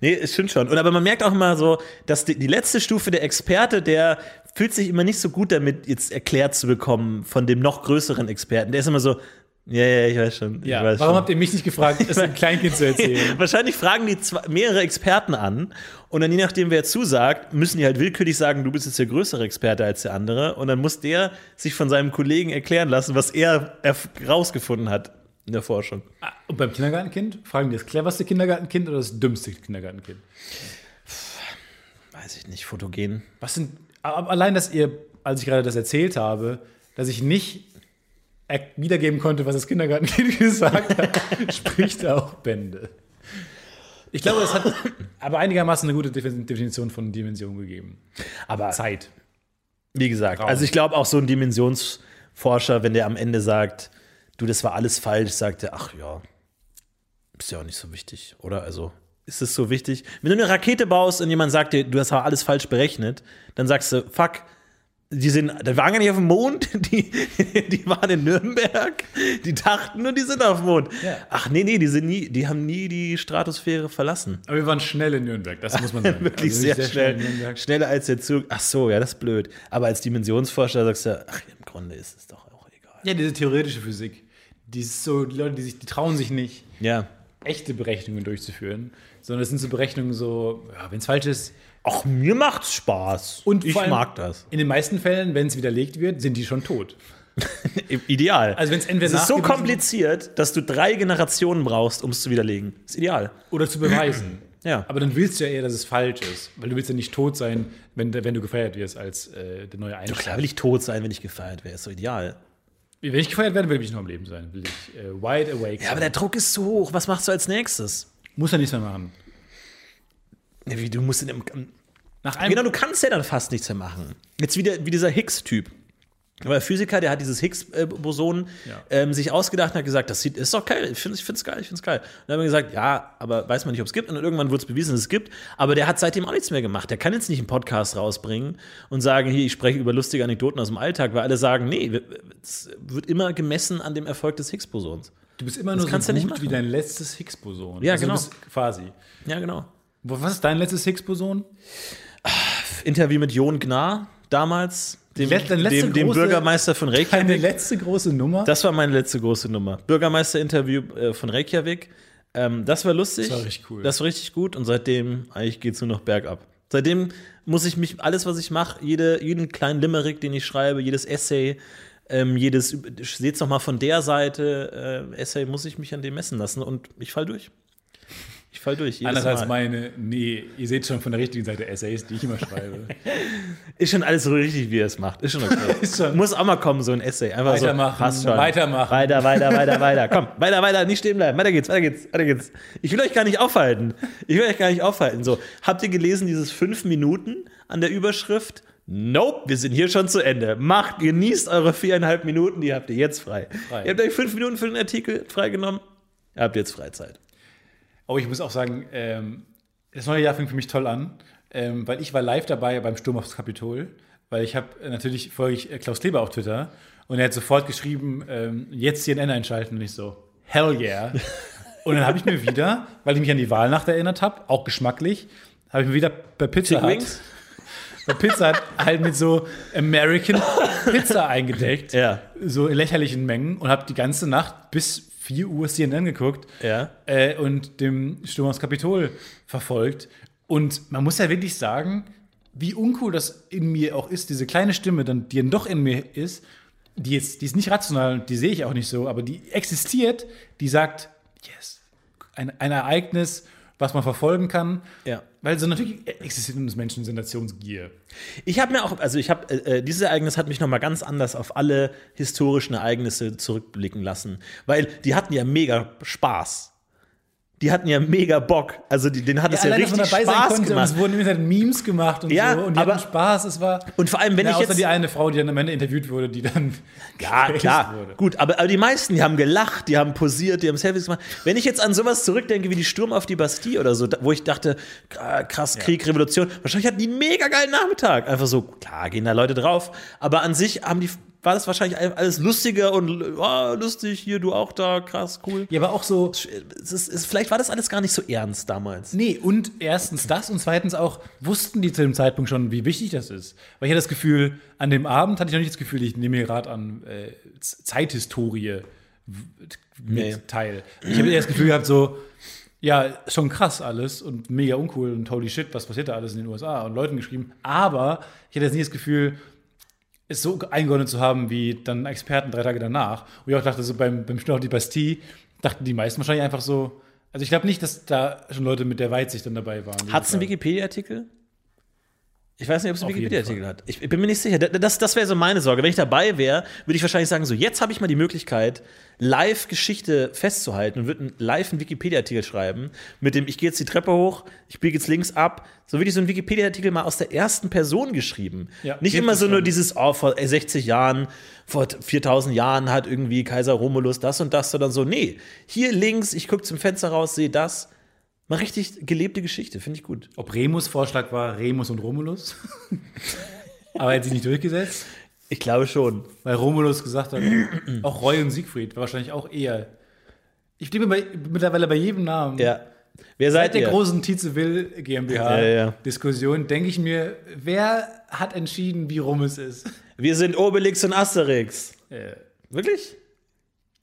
nee, es stimmt schon. Und aber man merkt auch immer so, dass die, die letzte Stufe der Experte, der fühlt sich immer nicht so gut damit, jetzt erklärt zu bekommen von dem noch größeren Experten. Der ist immer so, ja, ja, ich weiß schon. Ja, ich weiß warum schon. habt ihr mich nicht gefragt, es einem Kleinkind zu erzählen? Wahrscheinlich fragen die zwei, mehrere Experten an und dann je nachdem, wer zusagt, müssen die halt willkürlich sagen, du bist jetzt der größere Experte als der andere und dann muss der sich von seinem Kollegen erklären lassen, was er erf- rausgefunden hat in der Forschung. Ah, Und beim Kindergartenkind? Fragen die das cleverste Kindergartenkind oder das dümmste Kindergartenkind? Weiß ich nicht, fotogen. Was sind, aber allein, dass ihr, als ich gerade das erzählt habe, dass ich nicht er- wiedergeben konnte, was das Kindergartenkind gesagt hat, spricht auch Bände. Ich glaube, es hat aber einigermaßen eine gute Defin- Definition von Dimension gegeben. Aber Zeit. Wie gesagt, Raum. also ich glaube auch so ein Dimensionsforscher, wenn der am Ende sagt, du, das war alles falsch, sagt er, ach ja, ist ja auch nicht so wichtig, oder? Also, ist es so wichtig? Wenn du eine Rakete baust und jemand sagt dir, du hast aber alles falsch berechnet, dann sagst du, fuck, die sind, die waren gar nicht auf dem Mond, die, die waren in Nürnberg, die dachten nur, die sind auf dem Mond. Ja. Ach nee, nee, die sind nie, die haben nie die Stratosphäre verlassen. Aber wir waren schnell in Nürnberg, das muss man sagen. Wirklich Also sehr, wirklich schnell. in Nürnberg. Schneller als der Zug. Ach so, ja, das ist blöd. Aber als Dimensionsforscher sagst du, ach, im Grunde ist es doch auch egal. Ja, diese theoretische Physik. Die ist so, die Leute, die, sich, die trauen sich nicht, Ja. echte Berechnungen durchzuführen, sondern es sind so Berechnungen so, ja, wenn es falsch ist. Ach, mir macht's Spaß. Und ich allem mag das. In den meisten Fällen, wenn es widerlegt wird, sind die schon tot. Ideal. Also entweder es ist so kompliziert, dass du drei Generationen brauchst, um es zu widerlegen. Ist ideal. Oder zu beweisen. Ja. Aber dann willst du ja eher, dass es falsch ist. Weil du willst ja nicht tot sein, wenn, wenn du gefeiert wirst als äh, der neue Einstein. Klar will ich tot sein, wenn ich gefeiert wäre. Ist so ideal. Wenn ich gefeiert werde, will ich noch am Leben sein. Will ich äh, wide awake Ja, sein. aber der Druck ist zu hoch. Was machst du als nächstes? Muss er nichts mehr machen. Ja, Wie, du musst in dem, Nach einem Genau, du kannst ja dann fast nichts mehr machen. Jetzt wieder wie dieser Higgs-Typ. Aber der Physiker, der hat dieses Higgs-Boson Ja. ähm, sich ausgedacht und hat gesagt, das sieht, ist doch geil, ich finde es geil, ich finde es geil. Und dann haben wir gesagt, ja, aber weiß man nicht, ob es gibt. Und irgendwann wurde es bewiesen, dass es gibt. Aber der hat seitdem auch nichts mehr gemacht. Der kann jetzt nicht einen Podcast rausbringen und sagen, hier, ich spreche über lustige Anekdoten aus dem Alltag, weil alle sagen, nee, es wird immer gemessen an dem Erfolg des Higgs-Bosons. Du bist immer Das nur so gut wie dein letztes Higgs-Boson. Ja, also genau. Du bist quasi. Ja, genau. Was ist dein letztes Higgs-Boson? Interview mit Jon Gnar damals, dem, Let- dem, dem große- Bürgermeister von Reykjavik. Deine letzte große Nummer? Das war meine letzte große Nummer. Bürgermeister-Interview äh, von Reykjavik. Ähm, das war lustig. Das war richtig cool. Das war richtig gut und seitdem eigentlich geht es nur noch bergab. Seitdem muss ich mich, alles, was ich mache, jede, jeden kleinen Limerick, den ich schreibe, jedes Essay, ähm, jedes, seht's noch mal von der Seite, äh, Essay, muss ich mich an dem messen lassen und ich fall durch. Ich fall durch. Anders als Mal. meine, nee, ihr seht schon von der richtigen Seite Essays, die ich immer schreibe. Ist schon alles so richtig, wie er es macht. Ist schon okay. Ist schon. Muss auch mal kommen, so ein Essay. Einfach Weitermachen, so, passt schon. weitermachen. Weiter, weiter, weiter, weiter. Komm, weiter, weiter, nicht stehen bleiben. Weiter geht's, weiter geht's, weiter geht's. Ich will euch gar nicht aufhalten. Ich will euch gar nicht aufhalten. So, habt ihr gelesen, dieses fünf Minuten an der Überschrift? Nope, wir sind hier schon zu Ende. Macht, genießt eure viereinhalb Minuten, die habt ihr jetzt frei. Frei. Ihr habt euch fünf Minuten für den Artikel freigenommen. Ihr habt jetzt Freizeit. Aber ich muss auch sagen, ähm, das neue Jahr fing für mich toll an, ähm, weil ich war live dabei beim Sturm aufs Kapitol, weil ich habe äh, natürlich folge ich äh, Klaus Kleber auf Twitter und er hat sofort geschrieben, ähm, jetzt CNN einschalten und ich so, hell yeah. und dann habe ich mir wieder, weil ich mich an die Wahlnacht erinnert habe, auch geschmacklich, habe ich mir wieder bei Pizza Hut, bei Pizza Hut halt mit so American Pizza eingedeckt, Ja. so in lächerlichen Mengen und habe die ganze Nacht bis 4 Uhr CNN geguckt Ja. äh, und dem Sturm aufs Kapitol verfolgt. Und man muss ja wirklich sagen, wie uncool das in mir auch ist, diese kleine Stimme, dann, die dann doch in mir ist, die, jetzt, die ist nicht rational, die sehe ich auch nicht so, aber die existiert, die sagt, yes, ein, ein Ereignis, was man verfolgen kann. Ja. Weil so natürlich existiert in uns Menschen Sensationsgier. Ich habe mir auch, also ich habe, äh, äh, dieses Ereignis hat mich nochmal ganz anders auf alle historischen Ereignisse zurückblicken lassen. Weil die hatten ja mega Spaß. Die hatten ja mega Bock. Also die, denen hat es ja, allein, richtig dabei sein Spaß konnte und gemacht. es wurden immer Memes gemacht und Ja, so und die aber- hatten Spaß, es war Und vor allem, wenn ja, ich außer jetzt. die eine Frau, die dann am Ende interviewt wurde, die dann Ja, klar. wurde. Gut, aber, aber die meisten, die haben gelacht, die haben posiert, die haben Selfies gemacht. Wenn ich jetzt an sowas zurückdenke wie die Sturm auf die Bastille oder so, wo ich dachte, kra- krass, Krieg, Revolution, wahrscheinlich hatten die einen mega geilen Nachmittag. Einfach so, klar, gehen da Leute drauf. Aber an sich haben die war das wahrscheinlich alles lustiger und oh, lustig, hier, du auch da, krass, cool. Ja, aber auch so, Es ist, es, vielleicht war das alles gar nicht so ernst damals. Nee, und erstens das und zweitens auch, wussten die zu dem Zeitpunkt schon, wie wichtig das ist. Weil ich hatte das Gefühl, an dem Abend hatte ich noch nicht das Gefühl, ich nehme mir gerade an äh, Zeithistorie Nee. teil. Ich habe eher das Gefühl gehabt, so, ja, schon krass alles und mega uncool und holy shit, was passiert da alles in den USA und Leuten geschrieben. Aber ich hatte jetzt nicht das Gefühl, es so eingeordnet zu haben wie dann Experten drei Tage danach. Und ich auch dachte, so beim, beim auf die Bastille, dachten die meisten wahrscheinlich einfach so, also ich glaube nicht, dass da schon Leute mit der Weitsicht dann dabei waren. Hat es einen Wikipedia-Artikel? Ich weiß nicht, ob es einen Wikipedia-Artikel hat. Ich, bin mir nicht sicher. Das, das, wäre so meine Sorge. Wenn ich dabei wäre, würde ich wahrscheinlich sagen: So, jetzt habe ich mal die Möglichkeit, live Geschichte festzuhalten und würde einen live einen Wikipedia-Artikel schreiben. Mit dem, ich gehe jetzt die Treppe hoch, ich biege jetzt links ab. So würde ich so einen Wikipedia-Artikel mal aus der ersten Person geschrieben. Ja, nicht immer so nur schon. dieses, oh, vor 60 Jahren, vor 4000 Jahren hat irgendwie Kaiser Romulus das und das, sondern so, nee, hier links, ich gucke zum Fenster raus, sehe das. Mal richtig gelebte Geschichte, finde ich gut. Ob Remus Vorschlag war Remus und Romulus. Aber er hat sich nicht durchgesetzt, Ich glaube schon. weil Romulus gesagt hat, auch Roy und Siegfried war wahrscheinlich auch eher. Ich bliebe bei, mittlerweile bei jedem Namen. Ja. Wer Seit seid der ihr? großen Tietze Will GmbH Ja, ja. Diskussion denke ich mir, wer hat entschieden, wie rum es ist? Wir sind Obelix und Asterix. Äh, Wirklich?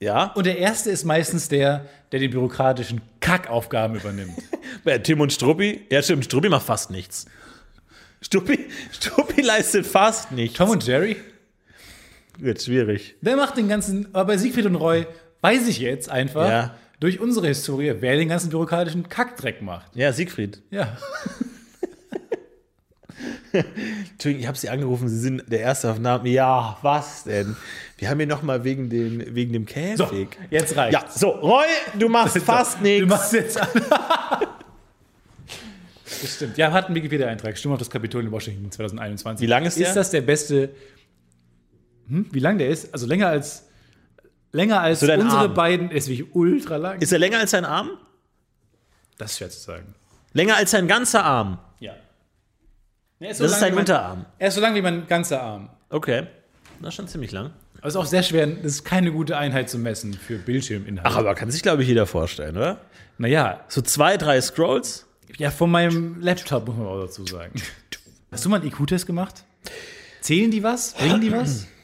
Ja. Und der erste ist meistens der, der die bürokratischen Kackaufgaben übernimmt. Tim und Struppi? Ja, stimmt. Struppi macht fast nichts. Struppi, Struppi leistet fast nichts. Tom und Jerry? Wird schwierig. Wer macht den ganzen, aber bei Siegfried und Roy weiß ich jetzt einfach Ja. durch unsere Historie, wer den ganzen bürokratischen Kackdreck macht. Ja, Siegfried. Ja. Entschuldigung, ich habe Sie angerufen. Sie sind der Erste auf Namen. Ja, was denn? Wir haben hier noch mal wegen dem, wegen dem Käfig. So, jetzt reicht. Ja, so, Roy, du machst fast Du nichts. machst jetzt an. Das stimmt. Ja, hat einen Wikipedia-Eintrag. Stimmt auf das Kapitol in Washington 2021. Wie lang ist der? Ist das der beste? Hm? Wie lang der ist? Also länger als länger als So unsere Arm. beiden. Ist wirklich ultra lang. Ist er länger als sein Arm? das ist schwer zu sagen. Länger als sein ganzer Arm. Ja. Er ist Das ist lang sein wie mein- Unterarm. Er ist so lang wie mein ganzer Arm. Okay. Das ist schon ziemlich lang. Aber es ist auch sehr schwer. Das ist keine gute Einheit zu messen für Bildschirminhalt. Ach, aber kann sich, glaube ich, jeder vorstellen, oder? naja, So zwei, drei Scrolls? ja, von meinem Laptop muss man auch dazu sagen. Hast du mal einen IQ-Test gemacht? Zählen die was? Bringen die was?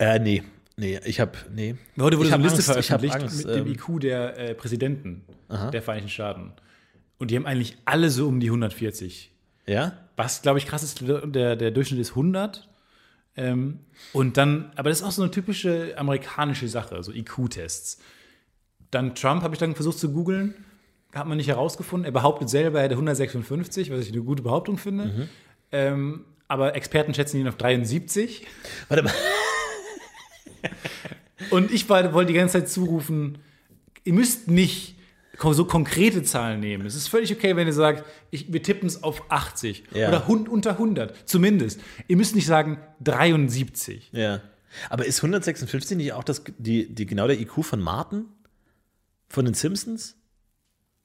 Äh, nee. Nee, ich hab, nee. Heute wurde Ich so eine Liste Angst, veröffentlicht Angst, mit dem ähm. IQ der äh, Präsidenten der Vereinigten Staaten. Und die haben eigentlich alle so um die 140. Ja? Was, glaube ich, krass ist, der, der Durchschnitt ist 100. Ähm, und dann, aber das ist auch so eine typische amerikanische Sache, so IQ-Tests. Dann Trump habe ich dann versucht zu googeln, hat man nicht herausgefunden. Er behauptet selber, er hätte 156, was ich eine gute Behauptung finde. Ähm, aber Experten schätzen ihn auf 73. Warte mal. Und ich war- wollte die ganze Zeit zurufen, ihr müsst nicht so konkrete Zahlen nehmen. Es ist völlig okay, wenn ihr sagt, ich, wir tippen es auf 80 Ja. oder unter 100, zumindest. Ihr müsst nicht sagen 73. Ja. Aber ist 156 nicht auch das, die, die, genau der IQ von Martin? Von den Simpsons?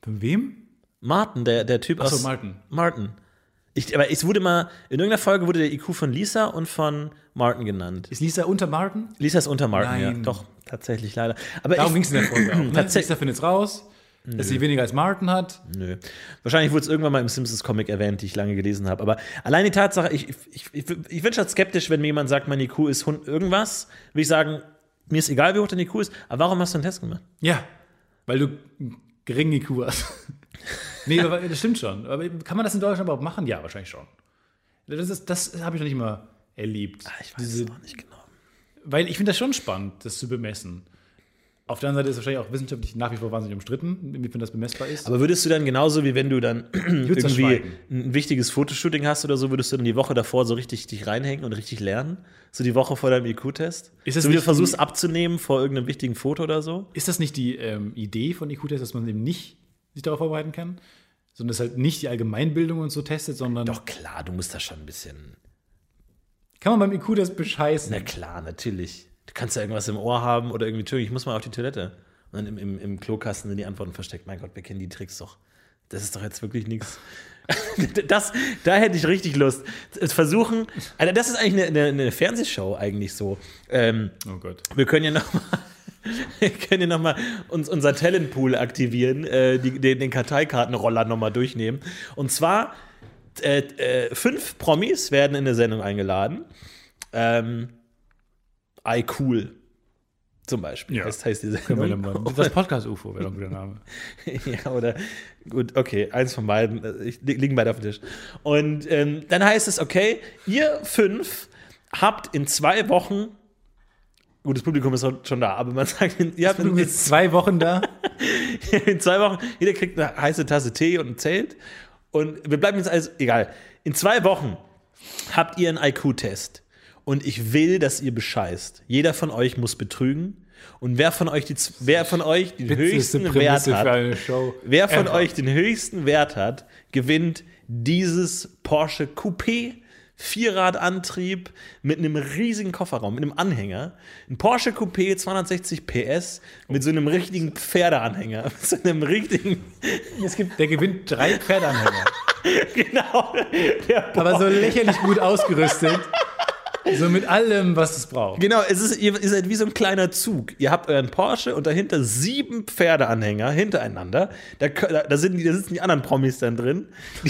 Von wem? Martin, der, der Typ Achso, aus. Martin. Martin. Ich, aber es wurde mal, in irgendeiner Folge wurde der IQ von Lisa und von Martin genannt. Ist Lisa unter Martin? Lisa ist unter Martin, ja. Nein. Doch, tatsächlich leider. Aber Darum ich- ging es in der Folge auch. Ne? Lisa findet es raus, dass sie weniger als Martin hat. Nö. Wahrscheinlich wurde es irgendwann mal im Simpsons-Comic erwähnt, die ich lange gelesen habe. Aber allein die Tatsache, ich, ich, ich, ich bin schon skeptisch, wenn mir jemand sagt, mein IQ ist hun- irgendwas, will ich sagen, mir ist egal, wie hoch dein IQ ist, aber warum hast du einen Test gemacht? Ja, weil du geringen IQ hast. nee, aber das stimmt schon. Aber kann man das in Deutschland überhaupt machen? Ja, wahrscheinlich schon. Das, ist- das habe ich noch nicht mal erlebt. Ich weiß Diese- es auch nicht genau. Weil ich finde das schon spannend, das zu bemessen. Auf der anderen Seite ist es wahrscheinlich auch wissenschaftlich nach wie vor wahnsinnig umstritten, inwiefern das bemessbar ist. Aber würdest du dann genauso wie wenn du dann irgendwie ein wichtiges Fotoshooting hast oder so, würdest du dann die Woche davor so richtig dich reinhängen und richtig lernen? So die Woche vor deinem IQ-Test? Ist das so wie du versuchst abzunehmen vor irgendeinem wichtigen Foto oder so? ist das nicht die ähm, Idee von IQ-Tests, dass man eben nicht sich darauf vorbereiten kann? Sondern dass halt nicht die Allgemeinbildung und so testet, sondern Doch klar, du musst das schon ein bisschen. kann man beim IQ-Test bescheißen. Na klar, natürlich. Du kannst ja irgendwas im Ohr haben oder irgendwie, Entschuldigung, ich muss mal auf die Toilette. Und dann im, im, im Klokasten sind die Antworten versteckt. Mein Gott, wir kennen die Tricks doch. Das ist doch jetzt wirklich nichts. Das, da hätte ich richtig Lust. Versuchen, also das ist eigentlich eine, eine, eine Fernsehshow eigentlich so. Ähm, Oh Gott. wir können ja noch mal, wir können ja uns, unser Talentpool aktivieren, äh, die, den, den Karteikartenroller noch mal durchnehmen. Und zwar äh, äh, fünf Promis werden in eine Sendung eingeladen. Ähm, I cool zum Beispiel. Ja. Das heißt die Können wir dann Sendung. mal- Das Podcast-UFO wäre doch ein guter Name. ja, oder gut, okay, eins von beiden, äh, ich, li- liegen beide auf dem Tisch. Und ähm, dann heißt es, okay, ihr fünf habt in zwei Wochen, gut, das Publikum ist schon da, aber man sagt, ihr habt in, bist zwei Wochen da. in zwei Wochen, jeder kriegt eine heiße Tasse Tee und ein Zelt. Und wir bleiben jetzt alles, egal. In zwei Wochen habt ihr einen IQ-Test. Und ich will, dass ihr bescheißt. Jeder von euch muss betrügen. Und wer von euch, die, wer von euch den höchsten Wert Prämisse hat, eine Show. Wer von ever. euch den höchsten Wert hat, gewinnt dieses Porsche Coupé Vierradantrieb mit einem riesigen Kofferraum, mit einem Anhänger. Ein Porsche Coupé 260 PS mit so einem richtigen Pferdeanhänger, mit so einem richtigen, Es gibt, der gewinnt drei Pferdeanhänger. genau, aber so lächerlich gut ausgerüstet. So mit allem, was es braucht. Genau, es ist, ihr, ihr seid wie so ein kleiner Zug. Ihr habt euren Porsche und dahinter sieben Pferdeanhänger hintereinander. Da, da, da, sind die, da sitzen die anderen Promis dann drin.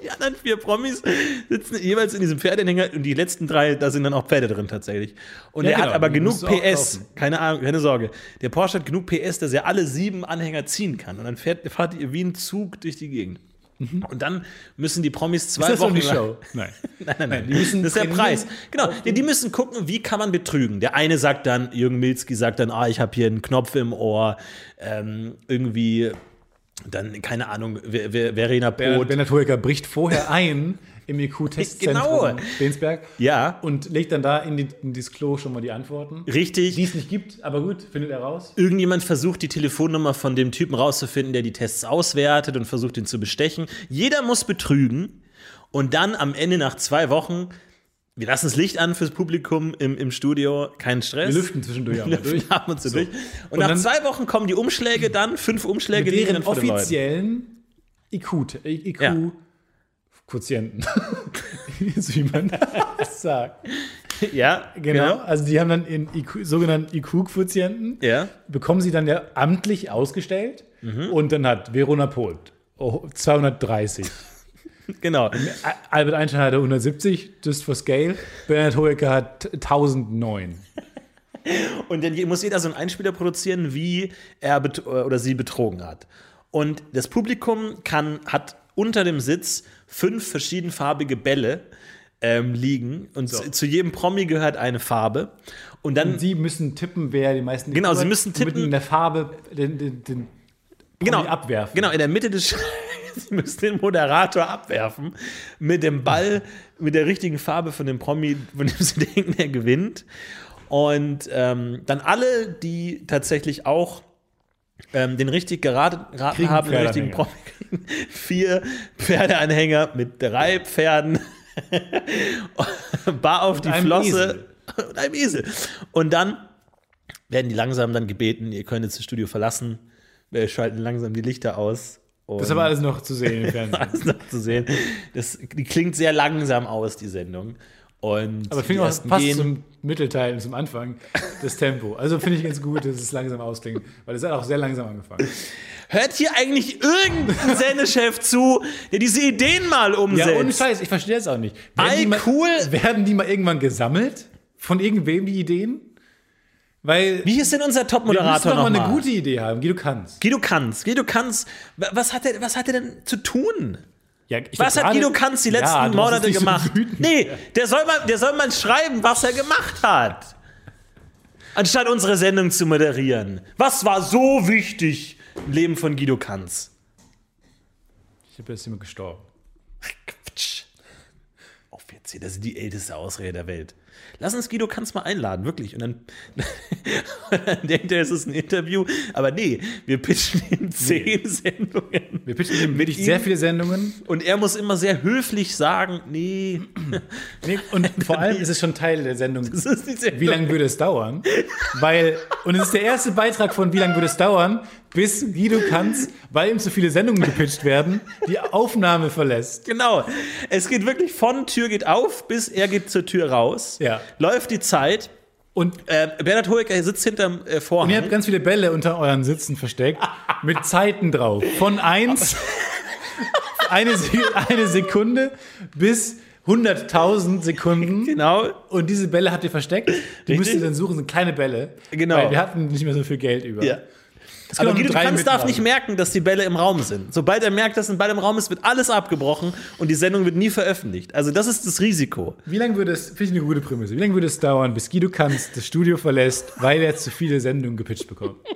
Die anderen vier Promis sitzen jeweils in diesem Pferdeanhänger und die letzten drei, da sind dann auch Pferde drin tatsächlich. Und Ja, er hat genau, aber die genug PS, keine Ahnung, keine Sorge. Der Porsche hat genug PS, dass er alle sieben Anhänger ziehen kann. Und dann fährt, fahrt ihr wie ein Zug durch die Gegend. Und dann müssen die Promis zwei Ist das Wochen die lang- Show? Nein. Nein, nein, nein. die müssen das ist der. Preis. Genau. Die, die müssen gucken, wie kann man betrügen. Der eine sagt dann, Jürgen Milzki sagt dann, ah, ich habe hier einen Knopf im Ohr. Ähm, irgendwie, dann, keine Ahnung, Ver- Ver- Verena Brot. Bernhard Hoeker bricht vorher ein im IQ-Testzentrum Genau. Bensberg Ja, und legt dann da in, die, in dieses Klo schon mal die Antworten. richtig. Die es nicht gibt, aber gut, findet er raus. Irgendjemand versucht, die Telefonnummer von dem Typen rauszufinden, der die Tests auswertet und versucht, ihn zu bestechen. Jeder muss betrügen. Und dann am Ende nach zwei Wochen, wir lassen das Licht an fürs Publikum im, im Studio, kein Stress. Wir lüften zwischendurch auch mal durch. Wir haben uns so durch. Und, Und nach zwei Wochen kommen die Umschläge dann, fünf Umschläge Mit deren offiziellen IQ, IQ Ja. Quotienten. wie man das sagt. Ja, Genau. Also die haben dann in IQ, sogenannten IQ-Quotienten, Ja. bekommen sie dann ja amtlich ausgestellt. Mhm. Und dann hat Verona Poth oh, 230. Genau. Albert Einstein hatte 170, just for scale. Bernhard Hoeker hat 1009. Und dann muss jeder so einen Einspieler produzieren, wie er oder sie betrogen hat. Und das Publikum kann, hat unter dem Sitz fünf verschiedenfarbige Bälle ähm, liegen. Und zu, zu jedem Promi gehört eine Farbe. Und dann Und sie müssen tippen, wer die meisten Genau, sie müssen tippen. Mit in der Farbe den, den, den genau, abwerfen. Genau, in der Mitte des Sie müssen den Moderator abwerfen mit dem Ball, mit der richtigen Farbe von dem Promi, von dem sie denken, er gewinnt. Und ähm, dann alle, die tatsächlich auch ähm, den richtig geraten, geraten haben, den richtigen Promi kriegen, vier Pferdeanhänger mit drei Pferden, bar auf die einem Flosse Esel. und einem Esel. Und dann werden die langsam dann gebeten, ihr könnt jetzt das Studio verlassen, wir schalten langsam die Lichter aus. Und Das ist aber alles noch zu sehen im Fernsehen. alles noch zu sehen. Das, die klingt sehr langsam aus, die Sendung. Und Aber finde ich auch, passt gehen- zum Mittelteil und zum Anfang, das Tempo. Also finde ich ganz gut, dass es langsam ausklingt, weil es hat auch sehr langsam angefangen. Hört hier eigentlich irgendein Sendechef zu, der diese Ideen mal umsetzt? Ja, ohne Scheiß, ich verstehe es auch nicht. Die mal, cool. Werden die mal irgendwann gesammelt? Von irgendwem die Ideen? Weil Wie ist denn unser wir Top-Moderator doch mal eine gute Idee haben. Guido kannst. Guido Kanz. Guido Kanz, wa- was hat, er, was hat er denn zu tun? Ja, Was hat Guido Kanz die letzten Ja, Monate so gemacht? wütend. nee, der soll, mal, der soll mal schreiben, was er gemacht hat. Anstatt unsere Sendung zu moderieren. Was war so wichtig im Leben von Guido Kanz? Ich habe jetzt jemand gestorben. Quatsch. Auf jetzt hier, das ist die älteste Ausrede der Welt. Lass uns Guido Kanz mal einladen, wirklich. Und dann, dann denkt er, es ist ein Interview. Aber nee, wir pitchen ihm zehn Sendungen. Wir pitchen ihm wirklich sehr viele Sendungen. Und er muss immer sehr höflich sagen, nee, Nee, und vor allem ist es schon Teil der Sendung. Sendung. Wie lange würde es dauern? Weil, und es ist der erste Beitrag von Wie lange würde es dauern, bis Guido Kanz, weil ihm zu viele Sendungen gepitcht werden, die Aufnahme verlässt. Genau. Es geht wirklich von Tür geht auf, bis er geht zur Tür raus. Ja. Läuft die Zeit. Und, Äh, Bernhard Hoeker sitzt hinterm äh, Vorhang. und ihr habt ganz viele Bälle unter euren Sitzen versteckt, mit Zeiten drauf. Von 1, eine, eine Sekunde bis 100.000 Sekunden. genau. Und diese Bälle habt ihr versteckt. Die müsst ihr dann suchen, sind kleine Bälle. Genau. Weil wir hatten nicht mehr so viel Geld über. Ja. Es Aber Guido Kanz darf nicht merken, dass die Bälle im Raum sind. Sobald er merkt, dass ein Ball im Raum ist, wird alles abgebrochen und die Sendung wird nie veröffentlicht. Also das ist das Risiko. Wie lange würde es, finde ich eine gute Prämisse, wie lange würde es dauern, bis Guido Kanz das Studio verlässt, weil er zu viele Sendungen gepitcht bekommt?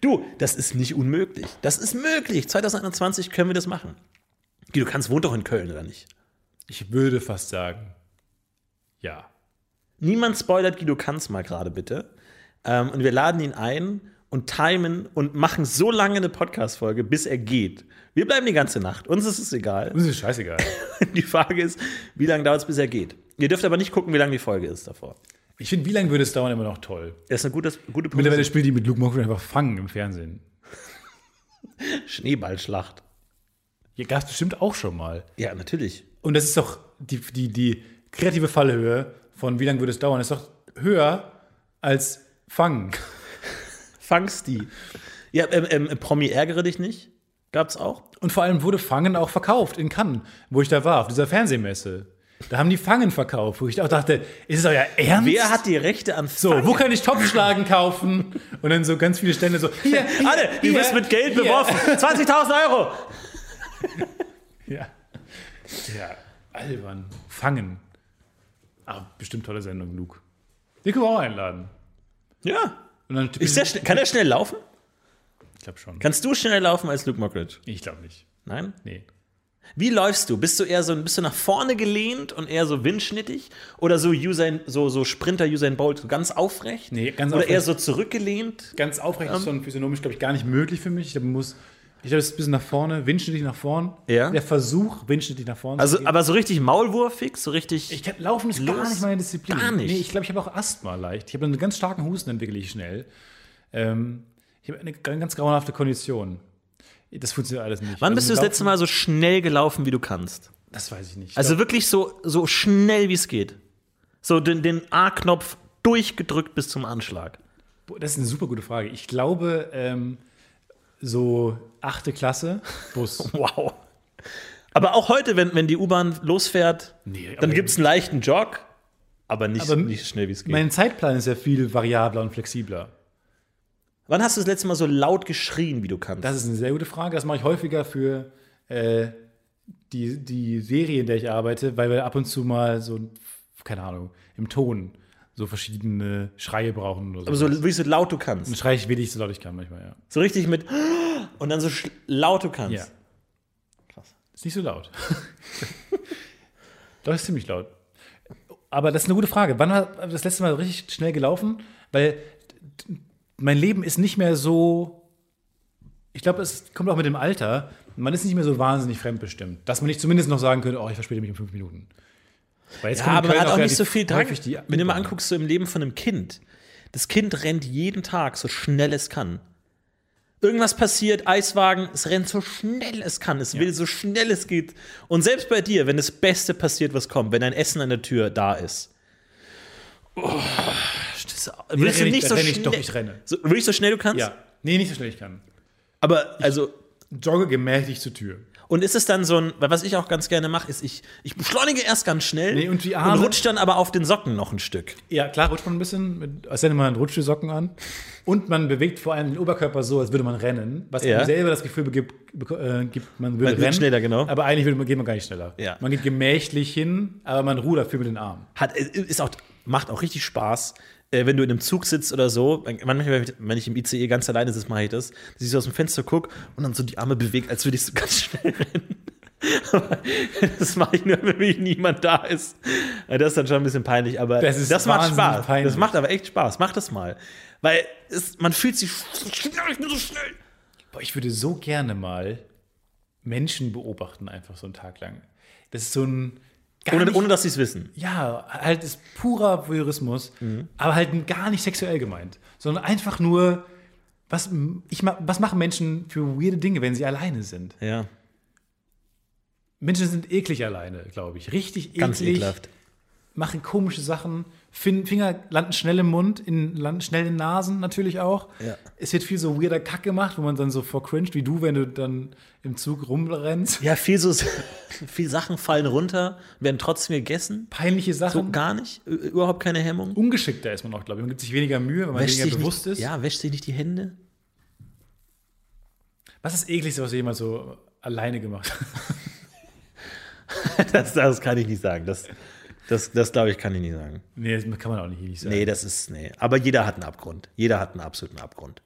Du, das ist nicht unmöglich. Das ist möglich. 2021 können wir das machen. Guido Kanz wohnt doch in Köln, oder nicht? Ich würde fast sagen, ja. Niemand spoilert Guido Kanz mal gerade bitte. Ähm, und wir laden ihn ein und timen und machen so lange eine Podcast-Folge, bis er geht. Wir bleiben die ganze Nacht. Uns ist es egal. Uns ist scheißegal. Die Frage ist, wie lange dauert es, bis er geht? Ihr dürft aber nicht gucken, wie lange die Folge ist davor. Ich finde, wie lange würde es dauern, immer noch toll. Das ist eine gute, gute Mittlerweile spielt die mit Luke Mockridge einfach fangen im Fernsehen. Schneeballschlacht. Hier gab es bestimmt auch schon mal. Ja, natürlich. Und das ist doch die, die, die kreative Fallhöhe von wie lange würde es dauern, ist doch höher als fangen. Fangst die. Ja, ähm, ähm, Promi ärgere dich nicht. Gab's auch. Und vor allem wurde Fangen auch verkauft in Cannes, wo ich da war, auf dieser Fernsehmesse. Da haben die Fangen verkauft, wo ich auch dachte, ist es euer Ernst? Wer hat die Rechte an so, wo kann ich Topfschlagen kaufen? Und dann so ganz viele Stände so, hier, hier Alle, du hier, wirst mit Geld hier. beworfen. 20.000 Euro. Ja. ja, albern. Fangen. Ah, bestimmt tolle Sendung, Luke. Den können wir auch einladen. Ja. Ist der, schnell- kann er schnell laufen? ich glaube schon. Kannst du schneller laufen als Luke Mockridge? Ich glaube nicht. Nein? Nee. Wie läufst du? Bist du eher so bist du nach vorne gelehnt und eher so windschnittig? Oder so Usain, so, so Sprinter Usain Bolt, so ganz aufrecht? Nee, ganz Oder aufrecht. eher so zurückgelehnt? Ganz aufrecht ist schon physiognomisch, glaube ich, gar nicht möglich für mich. Ich muss. Ich glaube, es ist ein bisschen nach vorne, windschnittig nach vorn. Ja. Der Versuch, windschnittig nach vorne Also, aber so richtig maulwurfig, so richtig. Ich kann, Laufen ist Los. gar nicht meine Disziplin. Gar nicht. Nee, ich glaube, ich habe auch Asthma leicht. Ich habe einen ganz starken Husten, entwickle ich schnell. Ähm, ich habe eine ganz grauenhafte Kondition. Das funktioniert alles nicht. Wann Also bist du das letzte Mal so schnell gelaufen, wie du kannst? Das weiß ich nicht. Also wirklich so, so schnell, wie es geht. So den, den A-Knopf durchgedrückt bis zum Anschlag. Das ist eine super gute Frage. Ich glaube, ähm, so achte Klasse, Bus. Wow. Aber auch heute, wenn, wenn die U-Bahn losfährt, Nee, dann gibt es einen leichten Jog, aber nicht, Aber nicht so schnell, wie es geht. Mein Zeitplan ist ja viel variabler und flexibler. Wann hast du das letzte Mal so laut geschrien, wie du kannst? Das ist eine sehr gute Frage. Das mache ich häufiger für äh, die, die Serie, in der ich arbeite, weil wir ab und zu mal so, keine Ahnung, im Ton so verschiedene Schreie brauchen oder so. aber so wirklich so laut du Dann kannst. schreie ich wenig so laut ich kann manchmal, ja. So richtig mit und dann so laut du kannst. Ja. Ist nicht so laut. Doch, ist ziemlich laut. Aber das ist eine gute Frage. Wann war das letzte Mal richtig schnell gelaufen? Weil mein Leben ist nicht mehr so. Ich glaube, es kommt auch mit dem Alter. Man ist nicht mehr so wahnsinnig fremdbestimmt. Dass man nicht zumindest noch sagen könnte, oh, ich verspäte mich um fünf Minuten. Weil jetzt Ja, in aber man hat auch nicht relativ so viel dran. häufig die Wenn du mal anguckst, so im Leben von einem Kind. Das Kind rennt jeden Tag so schnell es kann. Irgendwas passiert, Eiswagen, es rennt so schnell es kann. Es will so schnell es geht. Und selbst bei dir, wenn das Beste passiert, was kommt, wenn dein Essen an der Tür da ist. Oh, das, Nee, willst du ich- nicht da so renn ich schnell? doch, ich renne. So, wirklich so schnell du kannst? Ja. Nee, nicht so schnell ich kann. Aber, also, Jogge gemächlich zur Tür. Und ist es dann so ein, weil was ich auch ganz gerne mache, ist, ich, ich beschleunige erst ganz schnell Nee, und die Arme- rutsch dann aber auf den Socken noch ein Stück. Ja, klar, rutscht man ein bisschen, mit, als hätte man Rutschsocken an. Und man bewegt vor allem den Oberkörper so, als würde man rennen, was Ja. selber das Gefühl begibt, äh, gibt, man würde Man rennen. schneller, genau. Aber eigentlich würde man, geht man gar nicht schneller. Ja. Man geht gemächlich hin, aber man rudert viel mit den Armen. Hat, ist auch, macht auch richtig Spaß, äh, wenn du in einem Zug sitzt oder so. Manchmal, wenn ich im ICE ganz alleine sitze, mache ich das. Dass ich so aus dem Fenster gucke und dann so die Arme bewegt, als würde ich so ganz schnell rennen. Aber das mache ich nur, wenn wirklich niemand da ist. Das ist dann schon ein bisschen peinlich, aber Das ist macht Spaß. peinlich. Das macht aber echt Spaß. Mach das mal. Weil es, man fühlt sich so schnell. Boah, ich würde so gerne mal Menschen beobachten, einfach so einen Tag lang. Das ist so ein. Ohne, nicht, ohne dass sie es wissen. ja, halt ist purer Voyeurismus, Mhm. aber halt gar nicht sexuell gemeint, sondern einfach nur Was, ich, was machen Menschen für weirde Dinge, wenn sie alleine sind? Ja, Menschen sind eklig alleine, glaube ich. Richtig eklig. ganz ekelhaft. Machen komische Sachen. Fin Finger landen schnell im Mund, in, landen schnell in Nasen natürlich auch. Ja. Es wird viel so weirder Kack gemacht, wo man dann so vor cringe, wie du, wenn du dann im Zug rumrennst. Ja, viel so, viel Sachen fallen runter, werden trotzdem gegessen. Peinliche So Sachen. gar nicht, überhaupt keine Hemmung. Ungeschickter ist man auch, glaube ich. Man gibt sich weniger Mühe, weil man Wäscht weniger bewusst nicht, ist. Ja, wäscht sich nicht die Hände. Was ist das ekligste, was du jemals so alleine gemacht hast? Das, das kann ich nicht sagen. Das, das, das glaube ich, kann ich nicht sagen. nee, das kann man auch nicht ewig sagen. Nee, das ist, nee. Aber jeder hat einen Abgrund. Jeder hat einen absoluten Abgrund.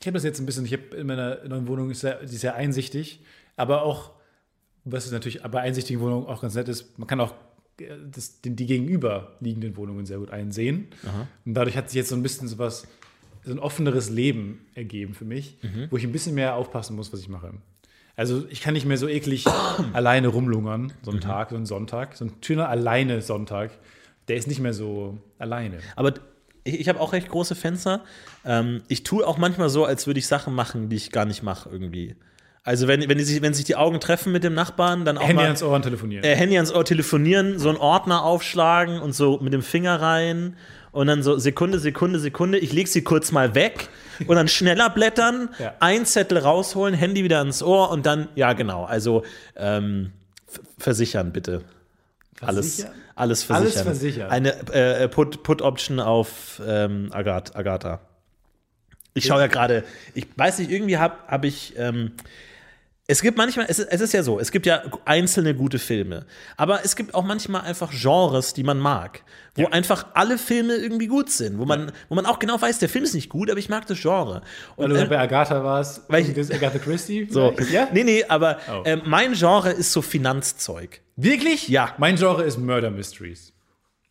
Ich habe das jetzt ein bisschen, ich habe in meiner neuen Wohnung, ist sehr, die ist sehr einsichtig, aber auch, was ist natürlich bei einsichtigen Wohnungen auch ganz nett ist, man kann auch äh, das, die, die gegenüberliegenden Wohnungen sehr gut einsehen. Und dadurch hat sich jetzt so ein bisschen so was, so ein offeneres Leben ergeben für mich, wo ich ein bisschen mehr aufpassen muss, was ich mache. Also ich kann nicht mehr so eklig alleine rumlungern, so einen Tag, so einen Sonntag, so ein schöner alleine Sonntag, der ist nicht mehr so alleine. Aber ich, ich habe auch recht große Fenster. Ähm, ich tue auch manchmal so, als würde ich Sachen machen, die ich gar nicht mache irgendwie. Also wenn, wenn, sich, wenn sich die Augen treffen mit dem Nachbarn, dann auch Handy mal ans Ohr telefonieren. äh, Handy ans Ohr telefonieren, so einen Ordner aufschlagen und so mit dem Finger rein und dann so Sekunde, Sekunde, Sekunde. Ich lege sie kurz mal weg und dann schneller blättern, Ja. ein Zettel rausholen, Handy wieder ans Ohr und dann, ja genau, also ähm, versichern bitte. Alles, Versichern? alles versichern. Alles versichern. Eine äh, Put- Put-Option auf ähm, Agat Agatha. Ich schaue ja gerade, ich weiß nicht, irgendwie habe hab ich. Ähm, es gibt manchmal, es ist, es ist ja so, es gibt ja einzelne gute Filme, aber es gibt auch manchmal einfach Genres, die man mag, wo einfach alle Filme irgendwie gut sind, wo man, wo man auch genau weiß, der Film ist nicht gut, aber ich mag das Genre. Weil Und, du äh, bei Agatha warst, weil ich- das Agatha Christie. so? Ja? nee, nee, aber Oh. ähm, mein Genre ist so Finanzzeug. Wirklich? Ja. Mein Genre ist Murder Mysteries.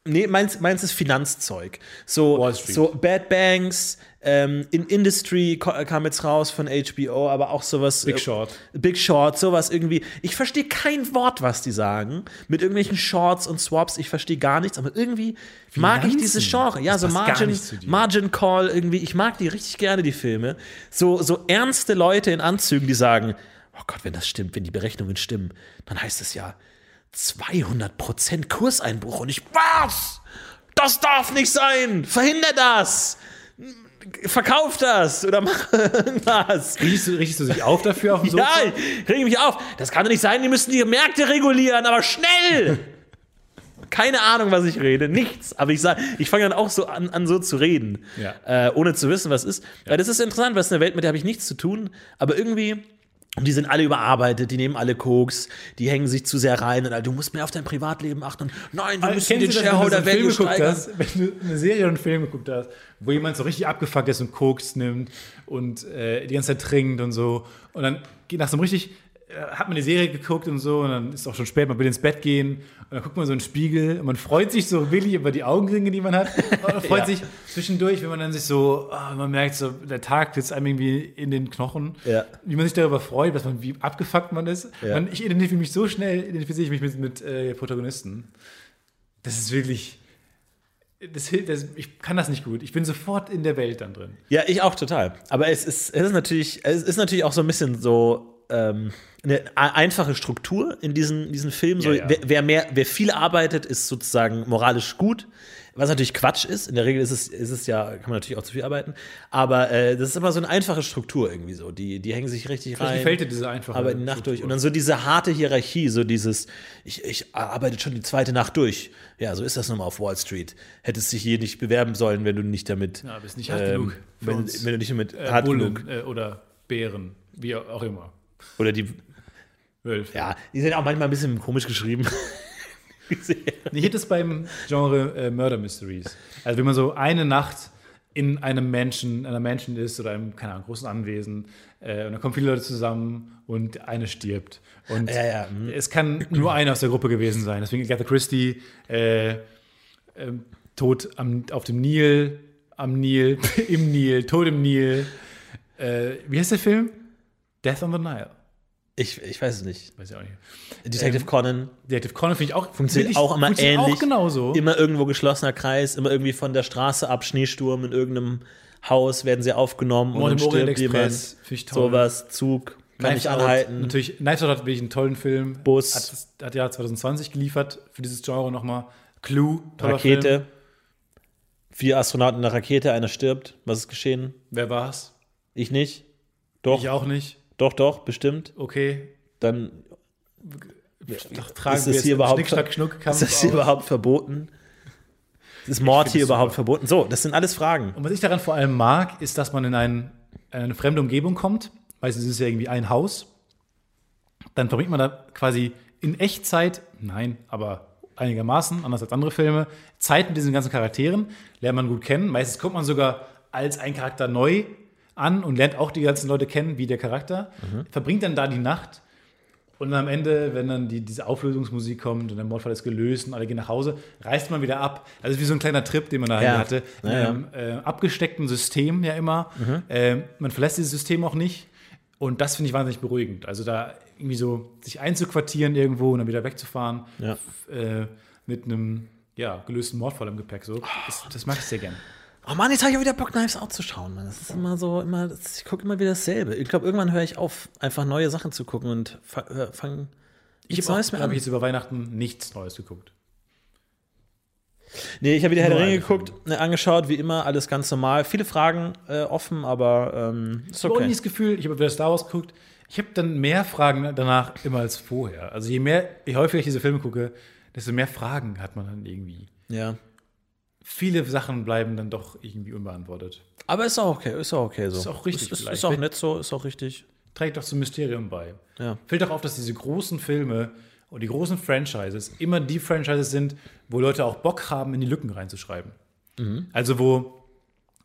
Nee, meins, meins ist Finanzzeug. So, so Bad Banks, ähm, in Industry kam jetzt raus von HBO, aber auch sowas. Big äh, Short. Big Short, sowas irgendwie. Ich verstehe kein Wort, was die sagen. Mit irgendwelchen Shorts und Swaps, ich verstehe gar nichts, aber irgendwie mag ich dieses Genre. Ja, Das so Margin. Margin Call irgendwie. Ich mag die richtig gerne, die Filme. So, so ernste Leute in Anzügen, die sagen, oh Gott, wenn das stimmt, wenn die Berechnungen stimmen, dann heißt es ja 200% Kurseinbruch. Und ich, was? Das darf nicht sein! Verhinder das! Verkauf das! Oder mach irgendwas! Riechst du, riechst du sich auf dafür auf dem Sofa? Ja, ich reg mich auf. Das kann doch nicht sein, die müssen die Märkte regulieren, aber schnell! Keine Ahnung, was ich rede, nichts. Aber ich sage, ich fange dann auch so an, an so zu reden, Ja. äh, ohne zu wissen, was ist. Weil das ist interessant, weil es ist eine Welt, mit der habe ich nichts zu tun, aber irgendwie. Und die sind alle überarbeitet, die nehmen alle Koks, die hängen sich zu sehr rein und äh, du musst mehr auf dein Privatleben achten. Und nein, wir müssen Kennst den du das, Shareholder Value Film steigern. hast, wenn du eine Serie oder einen Film geguckt hast, wo jemand so richtig abgefuckt ist und Koks nimmt und äh, die ganze Zeit trinkt und so und dann geht nach so einem richtig hat man die Serie geguckt und so und dann ist auch schon spät, man will ins Bett gehen und dann guckt man so in den Spiegel und man freut sich so willig über die Augenringe, die man hat und man freut Ja. sich zwischendurch, wenn man dann sich so, ah, man merkt so, der Tag sitzt einem irgendwie in den Knochen, Ja. wie man sich darüber freut, dass man, wie abgefuckt man ist. Ja. Man, ich identifiziere mich so schnell, identifiziere ich mich mit, mit äh, Protagonisten. Das ist wirklich. Das, das, ich kann das nicht gut. Ich bin sofort in der Welt dann drin. Ja, ich auch total. Aber es ist, es ist natürlich, es ist natürlich auch so ein bisschen so ähm, eine einfache Struktur in diesen, diesen Filmen. So, Ja. Wer, wer mehr, wer viel arbeitet, ist sozusagen moralisch gut. Was natürlich Quatsch ist. In der Regel ist es, ist es ja, kann man natürlich auch zu viel arbeiten. Aber äh, das ist immer so eine einfache Struktur irgendwie so. Die, die hängen sich richtig Vielleicht rein. gefällt dir diese einfache arbeiten die Nacht Struktur. durch. Und dann so diese harte Hierarchie, so dieses, ich, ich arbeite schon die zweite Nacht durch. Ja, so ist das nun mal auf Wall Street. Hättest dich hier nicht bewerben sollen, wenn du nicht damit. Ja, bist nicht hart genug für Wenn, wenn du nicht damit äh, hart Bullen, genug. äh, oder Bären, wie auch immer. Oder die, Wölfe. ja, die sind auch manchmal ein bisschen komisch geschrieben. Ich hätte es beim Genre äh, Murder Mysteries. Also wenn man so eine Nacht in einem Menschen, einer Menschen ist oder einem, keine Ahnung, großen Anwesen äh, und da kommen viele Leute zusammen und eine stirbt. Und Ja, ja, mhm. es kann nur eine aus der Gruppe gewesen sein. Deswegen Agatha Christie, äh, ähm, Tod am, auf dem Nil, am Nil, im Nil, Tod im Nil. Äh, wie heißt der Film? Death on the Nile. Ich, ich weiß es nicht. Weiß ich auch nicht. Detective Conan Detective Conan finde ich auch funktioniert ich- auch immer funktioniert ähnlich. Auch genauso. Immer irgendwo geschlossener Kreis, immer irgendwie von der Straße ab, Schneesturm in irgendeinem Haus werden sie aufgenommen und Mord dann im Orient stirbt jemand. Express, toll. Sowas, Zug, kann Knives ich Out, anhalten. Natürlich, Knives Out hat wirklich einen tollen Film. Bus. Hat, hat ja 2020 geliefert für dieses Genre nochmal. Clue, toller Film. Rakete. Vier Astronauten in der Rakete, einer stirbt. Was ist geschehen? Wer war's? Ich nicht. Doch, Ich auch nicht. Doch, doch, bestimmt. Okay. Dann tragen ist wir das hier überhaupt, Schnick, Schnuck, Kampf ist das hier überhaupt verboten? Ist Mord hier überhaupt super. verboten? So, das sind alles Fragen. Und was ich daran vor allem mag, ist, dass man in ein, eine fremde Umgebung kommt. Meistens ist es ja irgendwie ein Haus. Dann verbringt man da quasi in Echtzeit, nein, aber einigermaßen, anders als andere Filme, Zeit mit diesen ganzen Charakteren, lernt man gut kennen. Meistens kommt man sogar als ein Charakter neu an und lernt auch die ganzen Leute kennen, wie der Charakter. Verbringt dann da die Nacht und am Ende, wenn dann die, diese Auflösungsmusik kommt und der Mordfall ist gelöst und alle gehen nach Hause, reist man wieder ab. Also wie so ein kleiner Trip, den man da Ja. hatte. In Ja, ja. einem äh, abgesteckten System ja immer. Äh, man verlässt dieses System auch nicht. Und das finde ich wahnsinnig beruhigend. Also da irgendwie so sich einzuquartieren irgendwo und dann wieder wegzufahren äh, mit einem ja, gelösten Mordfall im Gepäck. So. Das, das mag ich sehr gern. Oh Mann, jetzt habe ich auch wieder Bock, Knives Out zu schauen. Mann. Das ist immer so, immer, das, ich gucke immer wieder dasselbe. Ich glaube, irgendwann höre ich auf, einfach neue Sachen zu gucken und fange fang Ich habe Neues mehr an. ich jetzt über Weihnachten nichts Neues geguckt. Nee, ich habe wieder Herr der Ringe geguckt, ne, angeschaut, wie immer, alles ganz normal. Viele Fragen äh, offen, aber ähm, ist Ich okay. nicht das Gefühl, ich habe wieder Star Wars geguckt, ich habe dann mehr Fragen danach immer als vorher. Also je mehr, je häufiger ich diese Filme gucke, desto mehr Fragen hat man dann irgendwie. Ja. Viele Sachen bleiben dann doch irgendwie unbeantwortet. Aber ist auch okay, ist auch okay so. Ist auch richtig Ist, ist, auch nett so, ist auch richtig. Trägt doch zum Mysterium bei. Ja. Fällt doch auf, dass diese großen Filme und die großen Franchises immer die Franchises sind, wo Leute auch Bock haben, in die Lücken reinzuschreiben. Also wo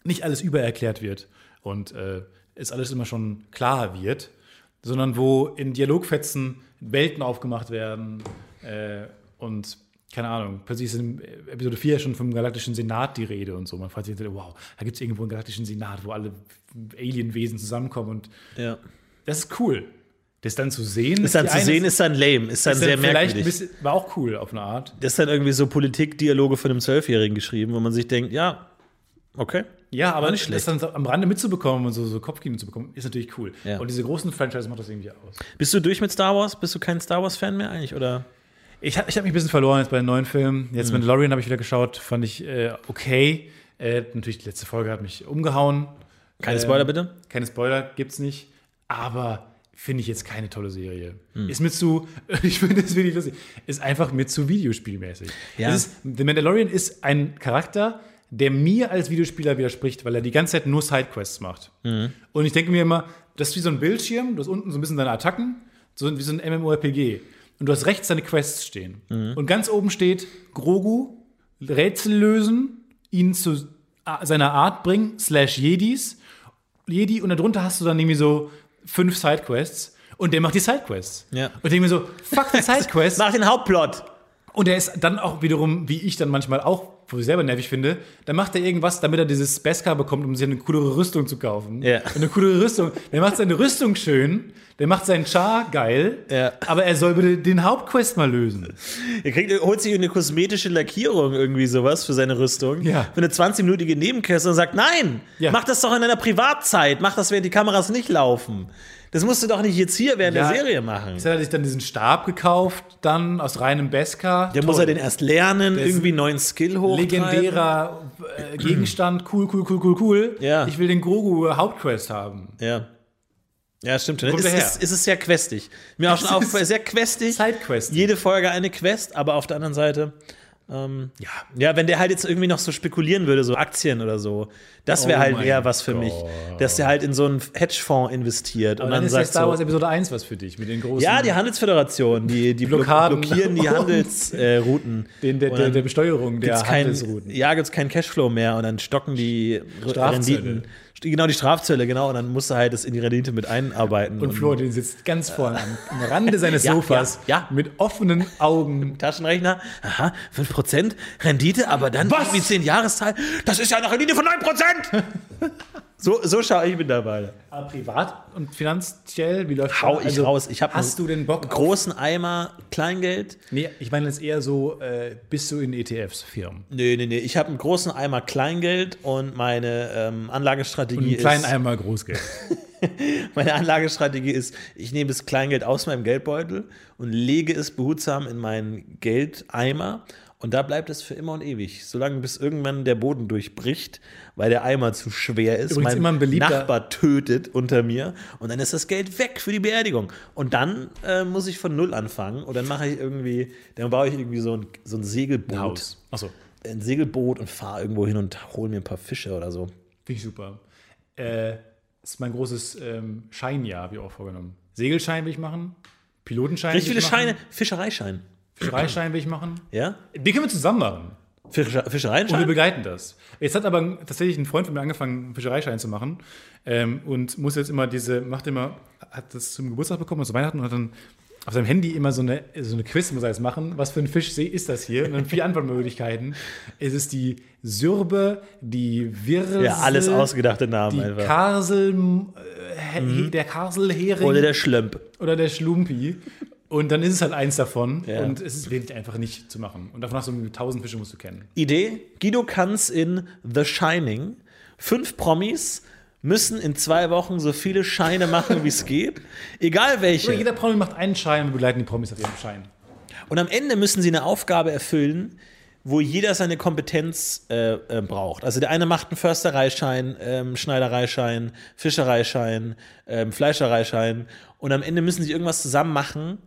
nicht alles übererklärt wird und äh, es alles immer schon klar wird, sondern wo in Dialogfetzen Welten aufgemacht werden äh, und keine Ahnung, plötzlich ist in Episode 4 schon vom Galaktischen Senat die Rede und so. Man fragt sich, wow, da gibt es irgendwo einen Galaktischen Senat, wo alle Alienwesen zusammenkommen und Ja. das ist cool. Das dann zu sehen. Ist dann zu eine- sehen, ist dann lame, ist dann ist sehr dann merkwürdig. bisschen, war auch cool auf eine Art. Das ist dann irgendwie so Politikdialoge von einem Zwölfjährigen geschrieben, wo man sich denkt, ja, okay. Ja, aber nicht das dann am Rande mitzubekommen und so, so Kopfkino zu bekommen, ist natürlich cool. Ja. Und diese großen Franchises macht das irgendwie aus. Bist du durch mit Star Wars? Bist du kein Star Wars-Fan mehr eigentlich? Oder? Ich habe ich hab mich ein bisschen verloren jetzt bei den neuen Filmen. Jetzt Mhm. Mandalorian habe ich wieder geschaut, fand ich äh, okay. Äh, natürlich, die letzte Folge hat mich umgehauen. Keine Ähm, Spoiler bitte? Keine Spoiler gibt's nicht. Aber finde ich jetzt keine tolle Serie. Hm. Ist mir zu, ich finde das wirklich lustig, ist einfach mir zu videospielmäßig. Ja. Ist, The Mandalorian ist ein Charakter, der mir als Videospieler widerspricht, weil er die ganze Zeit nur Sidequests macht. Mhm. Und ich denke mir immer, das ist wie so ein Bildschirm, du hast unten so ein bisschen deine Attacken, so wie so ein MMORPG. Und du hast rechts deine Quests stehen. Mhm. Und ganz oben steht Grogu, Rätsel lösen, ihn zu seiner Art bringen, slash Jedis. Jedi und darunter hast du dann irgendwie so fünf Sidequests und der macht die Sidequests. Ja. Und ich denke mir so, fuck die Sidequests. Mach den Hauptplot. und er ist dann auch wiederum, wie ich dann manchmal auch, wo ich selber nervig finde, dann macht er irgendwas, damit er dieses Beskar bekommt, um sich eine coolere Rüstung zu kaufen. Ja. Eine coolere Rüstung. Der macht seine Rüstung schön, der macht seinen Char geil, Ja. aber er soll bitte den Hauptquest mal lösen. Er kriegt, holt sich eine kosmetische Lackierung, irgendwie sowas für seine Rüstung. Ja. Für eine 20-minütige Nebenquest und sagt, nein, Ja. mach das doch in deiner Privatzeit, mach das, während die Kameras nicht laufen. Das musst du doch nicht jetzt hier während Ja. der Serie machen. Jetzt hat er sich dann diesen Stab gekauft, dann aus reinem Beskar. Der muss er den erst lernen, ist irgendwie einen neuen Skill hochtreiben. legendärer äh, Gegenstand, cool, cool, cool, cool, cool. Ja. Ich will den Grogu Hauptquest haben. Ja. Ja, stimmt. Kommt Es ist, es ist sehr questig. Mir auch schon aufgefallen, sehr questig. Sidequest. Jede Folge eine Quest, aber auf der anderen Seite, ähm, ja. ja, wenn der halt jetzt irgendwie noch so spekulieren würde, so Aktien oder so, das wäre Oh halt eher was für mich, dass der halt in so einen Hedgefonds investiert Aber und dann, dann, ist ja sagt Star Wars so, Episode 1 was für dich, mit den großen. ja, die Handelsföderation, die, die Blockaden. blockieren die Handelsrouten. Äh, Routen. den, der, der, der Besteuerung der gibt's kein, Handelsrouten. ja, gibt es keinen Cashflow mehr und dann stocken die Strafzölle. Renditen. Genau, die Strafzölle, genau, und dann musst du halt das in die Rendite mit einarbeiten. Und Florentin sitzt ganz vorne am, am Rande seines Ja, Sofas ja, ja. mit offenen Augen. Taschenrechner, aha, 5% Rendite, aber dann Was? wie 10 Jahreszahl, das ist ja eine Rendite von 9%! So, so schaue ich mittlerweile. Aber privat und finanziell, wie läuft Hau das? ich Also, raus. Ich Hast du den Bock großen Eimer Kleingeld? Nee, ich meine jetzt eher so, äh, bist du in ETFs, Firmen? Nee, nee, nee. Ich habe einen großen Eimer Kleingeld und meine ähm, Und Anlagestrategie einen kleinen ist. Eimer Großgeld. Meine Anlagestrategie ist, ich nehme das Kleingeld aus meinem Geldbeutel und lege es behutsam in meinen Geldeimer. Und da bleibt es für immer und ewig, solange bis irgendwann der Boden durchbricht, weil der Eimer zu schwer ist. Übrigens mein immer ein beliebter- Nachbar tötet unter mir und dann ist das Geld weg für die Beerdigung. Und dann äh, muss ich von Null anfangen und dann mache ich irgendwie, dann baue ich irgendwie so ein, so ein Segelboot. Achso, Ein Segelboot und fahre irgendwo hin und hole mir ein paar Fische oder so. finde ich super. Äh, ist mein großes ähm, Scheinjahr, wie auch vorgenommen. Segelschein will ich machen. Pilotenschein Richtig will viele. Scheine, Fischereischein. Fischereischein will ich machen. Ja? Die können wir zusammen machen. Fische, Und wir Fischereischein? begleiten das. Jetzt hat aber tatsächlich ein Freund von mir angefangen, einen Fischereischein zu machen. Ähm, und muss jetzt immer diese, macht immer, hat das zum Geburtstag bekommen, zu Weihnachten und hat dann auf seinem Handy immer so eine, so eine Quiz, muss er jetzt machen. Was für ein Fisch ist das hier? Und dann vier Antwortmöglichkeiten. Es ist die Sürbe, die Wirsel, Ja, alles ausgedachte Namen die einfach. Karsel, äh, he- der Karselhering Oder der Schlömp. oder der Schlumpi. Und dann ist es halt eins davon. Ja. Und es ist wirklich einfach nicht zu machen. Und davon hast du tausend Fische musst du kennen. Idee: Guido Kanz in The Shining. Fünf Promis müssen in zwei Wochen so viele Scheine machen, wie es geht. Egal Oder welche. jeder Promi macht einen Schein und wir begleiten die Promis auf ihrem Schein. Und am Ende müssen sie eine Aufgabe erfüllen, wo jeder seine Kompetenz äh, äh, braucht. Also der eine macht einen Förstereischein, ähm, Schneidereischein, Fischereischein, ähm, Fleischereischein und am Ende müssen sie irgendwas zusammen machen,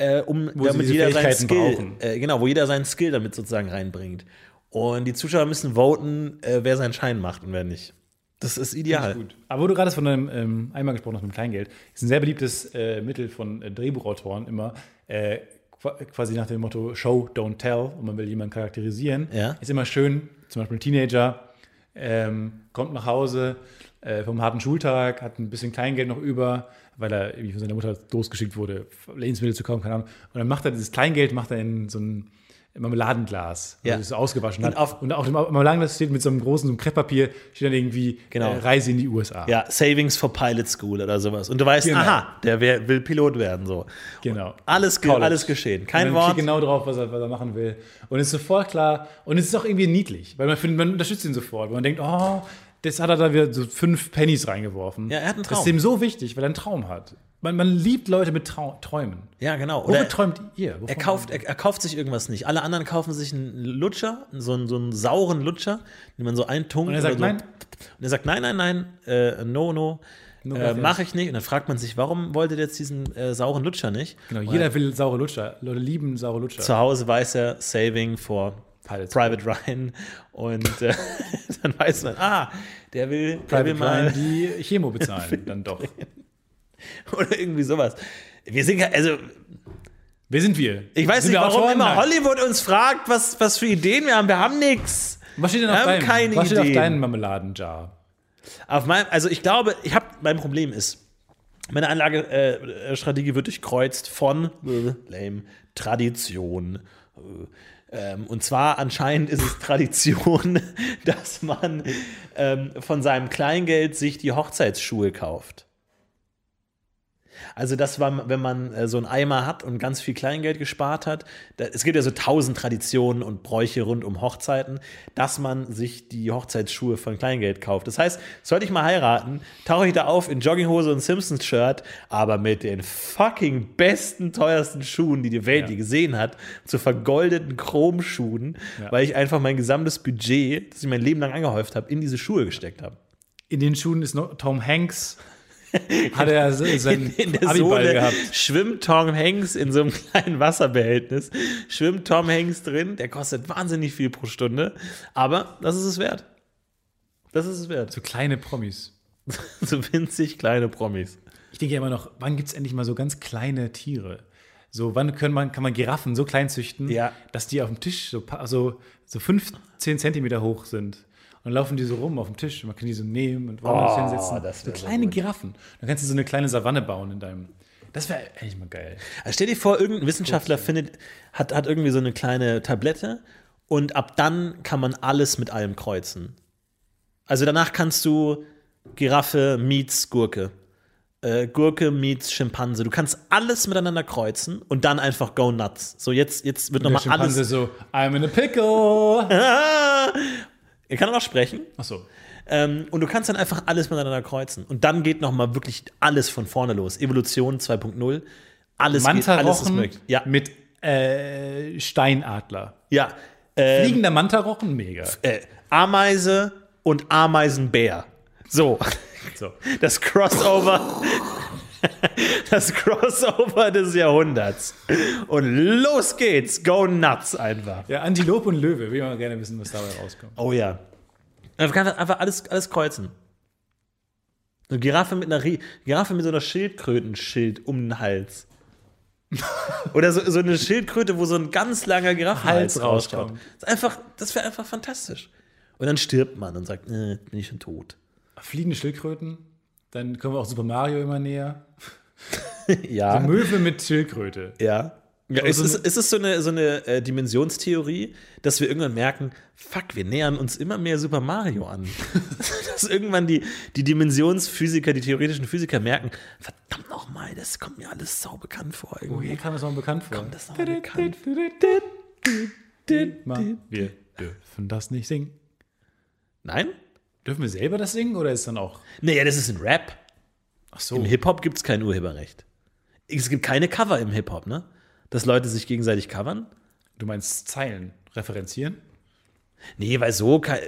äh, um Wo damit jeder seinen Skill, äh, genau, wo jeder seinen Skill damit sozusagen reinbringt. Und die Zuschauer müssen voten, äh, wer seinen Schein macht und wer nicht. Das ist ideal. Gut. Aber wo du gerade von einem ähm, Eimer gesprochen hast mit dem Kleingeld, ist ein sehr beliebtes äh, Mittel von äh, Drehbuchautoren immer, äh, qua- quasi nach dem Motto Show, don't tell, und man will jemanden charakterisieren. Ja. Ist immer schön, zum Beispiel ein Teenager ähm, kommt nach Hause äh, vom harten Schultag, hat ein bisschen Kleingeld noch über, weil er irgendwie von seiner Mutter losgeschickt wurde, Lebensmittel zu kaufen, keine Ahnung. Und dann macht er dieses Kleingeld, macht er in so ein Marmeladenglas, Ja. ja. es ausgewaschen Und hat. auf- und auf dem Marmeladenglas steht mit so einem großen so einem Krepppapier, steht dann irgendwie Genau. äh, Reise in die USA. Ja, Savings for Pilot School oder sowas. Und du weißt, Genau. aha, der wär, will Pilot werden. So. Genau. Alles, ge College. alles geschehen. Und Kein dann Wort. genau drauf, was er, was er machen will. Und es ist sofort klar. Und es ist auch irgendwie niedlich, weil man findet, man unterstützt ihn sofort. Weil man denkt, oh, das hat er da wieder so fünf Pennies reingeworfen. Ja, er hat einen Das Traum. ist ihm so wichtig, weil er einen Traum hat. Man, man liebt Leute mit Trau Träumen. Ja, genau. Womit Oder träumt ihr? Wovon? er kauft, er, er kauft sich irgendwas nicht. Alle anderen kaufen sich einen Lutscher, so einen, so einen sauren Lutscher, den man so eintunkt. Und er sagt so. nein? Und er sagt nein, nein, nein, äh, no, no. No äh. Mache ich nicht. Und dann fragt man sich, warum wollte der jetzt diesen äh, sauren Lutscher nicht? Genau, Weil jeder will saure Lutscher. Leute lieben saure Lutscher. Zu Hause weiß er, Saving for Pilots. Private Ryan. Und äh, dann weiß man, ah, der will, der will mal. Ryan, die Chemo bezahlen, dann doch. Oder irgendwie sowas. Wir sind, ja- also, Wer sind wir? ich weiß Sind nicht, wir warum Autoren? immer Nein. Hollywood uns fragt, was, was für Ideen wir haben. Wir haben nichts. Was steht denn Wir auf haben deinem, keine was steht auf deinem Marmeladenjar? Auf meinem, also ich glaube, ich habe, mein Problem ist, meine Anlagestrategie äh, Strategie wird durchkreuzt von äh, lame, Tradition. Äh, ähm, und zwar anscheinend ist es Tradition, dass man ähm, von seinem Kleingeld sich die Hochzeitsschuhe kauft. Also, dass man, wenn man äh, so einen Eimer hat und ganz viel Kleingeld gespart hat, da, es gibt ja so tausend Traditionen und Bräuche rund um Hochzeiten, dass man sich die Hochzeitsschuhe von Kleingeld kauft. Das heißt, sollte ich mal heiraten, tauche ich da auf in Jogginghose und Simpsons-Shirt, aber mit den fucking besten, teuersten Schuhen, die die Welt Ja. je gesehen hat, zu vergoldeten Chromschuhen, Ja. weil ich einfach mein gesamtes Budget, das ich mein Leben lang angehäuft habe, in diese Schuhe gesteckt habe. In den Schuhen ist noch Tom Hanks. Hat er seinen in der Abiball Sohle gehabt. schwimmt Tom Hanks in so einem kleinen Wasserbehältnis. Schwimmt Tom Hanks drin. Der kostet wahnsinnig viel pro Stunde. Aber das ist es wert. Das ist es wert. So kleine Promis. So winzig kleine Promis. Ich denke ja immer noch, wann gibt es endlich mal so ganz kleine Tiere? So, wann können man, kann man Giraffen so klein züchten, Ja. dass die auf dem Tisch so, so 15 Zentimeter hoch sind? Und dann laufen die so rum auf dem Tisch. Und man kann die so nehmen und woanders Oh, hinsetzen. das so kleine gut. Giraffen. Dann kannst du so eine kleine Savanne bauen in deinem. Das wäre eigentlich mal geil. Also stell dir vor, irgendein Wissenschaftler findet, hat, hat irgendwie so eine kleine Tablette und ab dann kann man alles mit allem kreuzen. Also danach kannst du Giraffe meets Gurke. Äh, Gurke meets Schimpanse. Du kannst alles miteinander kreuzen und dann einfach go nuts. So, jetzt, jetzt wird nochmal Schimpanse alles. so, I'm in a pickle. er kann auch sprechen. Achso. Ähm, und du kannst dann einfach alles miteinander kreuzen. Und dann geht nochmal wirklich alles von vorne los. Evolution 2.0. Alles, geht, alles ist möglich. Ja, mit äh, Steinadler. ja. Ähm, Fliegender Mantarochen, mega. äh, Ameise und Ameisenbär. So. So. Das Crossover. Das Crossover des Jahrhunderts. Und los geht's. Go nuts einfach. Ja, Antilope und Löwe. Will ich mal gerne wissen, was dabei rauskommt. Oh ja. Man kann einfach alles, alles kreuzen. Eine Giraffe mit einer Rie- Giraffe mit so einer Schildkrötenschild um den Hals. Oder so, so eine Schildkröte, wo so ein ganz langer Giraffenhals rauskommt. Das, ist einfach, das wäre einfach fantastisch. Und dann stirbt man und sagt, äh, bin ich schon tot. Fliegende Schildkröten. Dann kommen wir auch Super Mario immer näher. ja. Möwe mit Schildkröte. Ja. ja ist, es, ist es so eine, so eine äh, Dimensionstheorie, dass wir irgendwann merken, fuck, wir nähern uns immer mehr Super Mario an. dass irgendwann die, die Dimensionsphysiker, die theoretischen Physiker merken, verdammt nochmal, das kommt mir alles sau bekannt vor. Woher Irgendwie. kam das mal bekannt vor? das noch mal bekannt Wir dürfen das nicht singen. Nein? Dürfen wir selber das singen oder ist dann auch. Naja, das ist ein Rap. Ach so. Im Hip-Hop gibt es kein Urheberrecht. Es gibt keine Cover im Hip-Hop, ne? Dass Leute sich gegenseitig covern. Du meinst Zeilen referenzieren? Nee, weil so ka-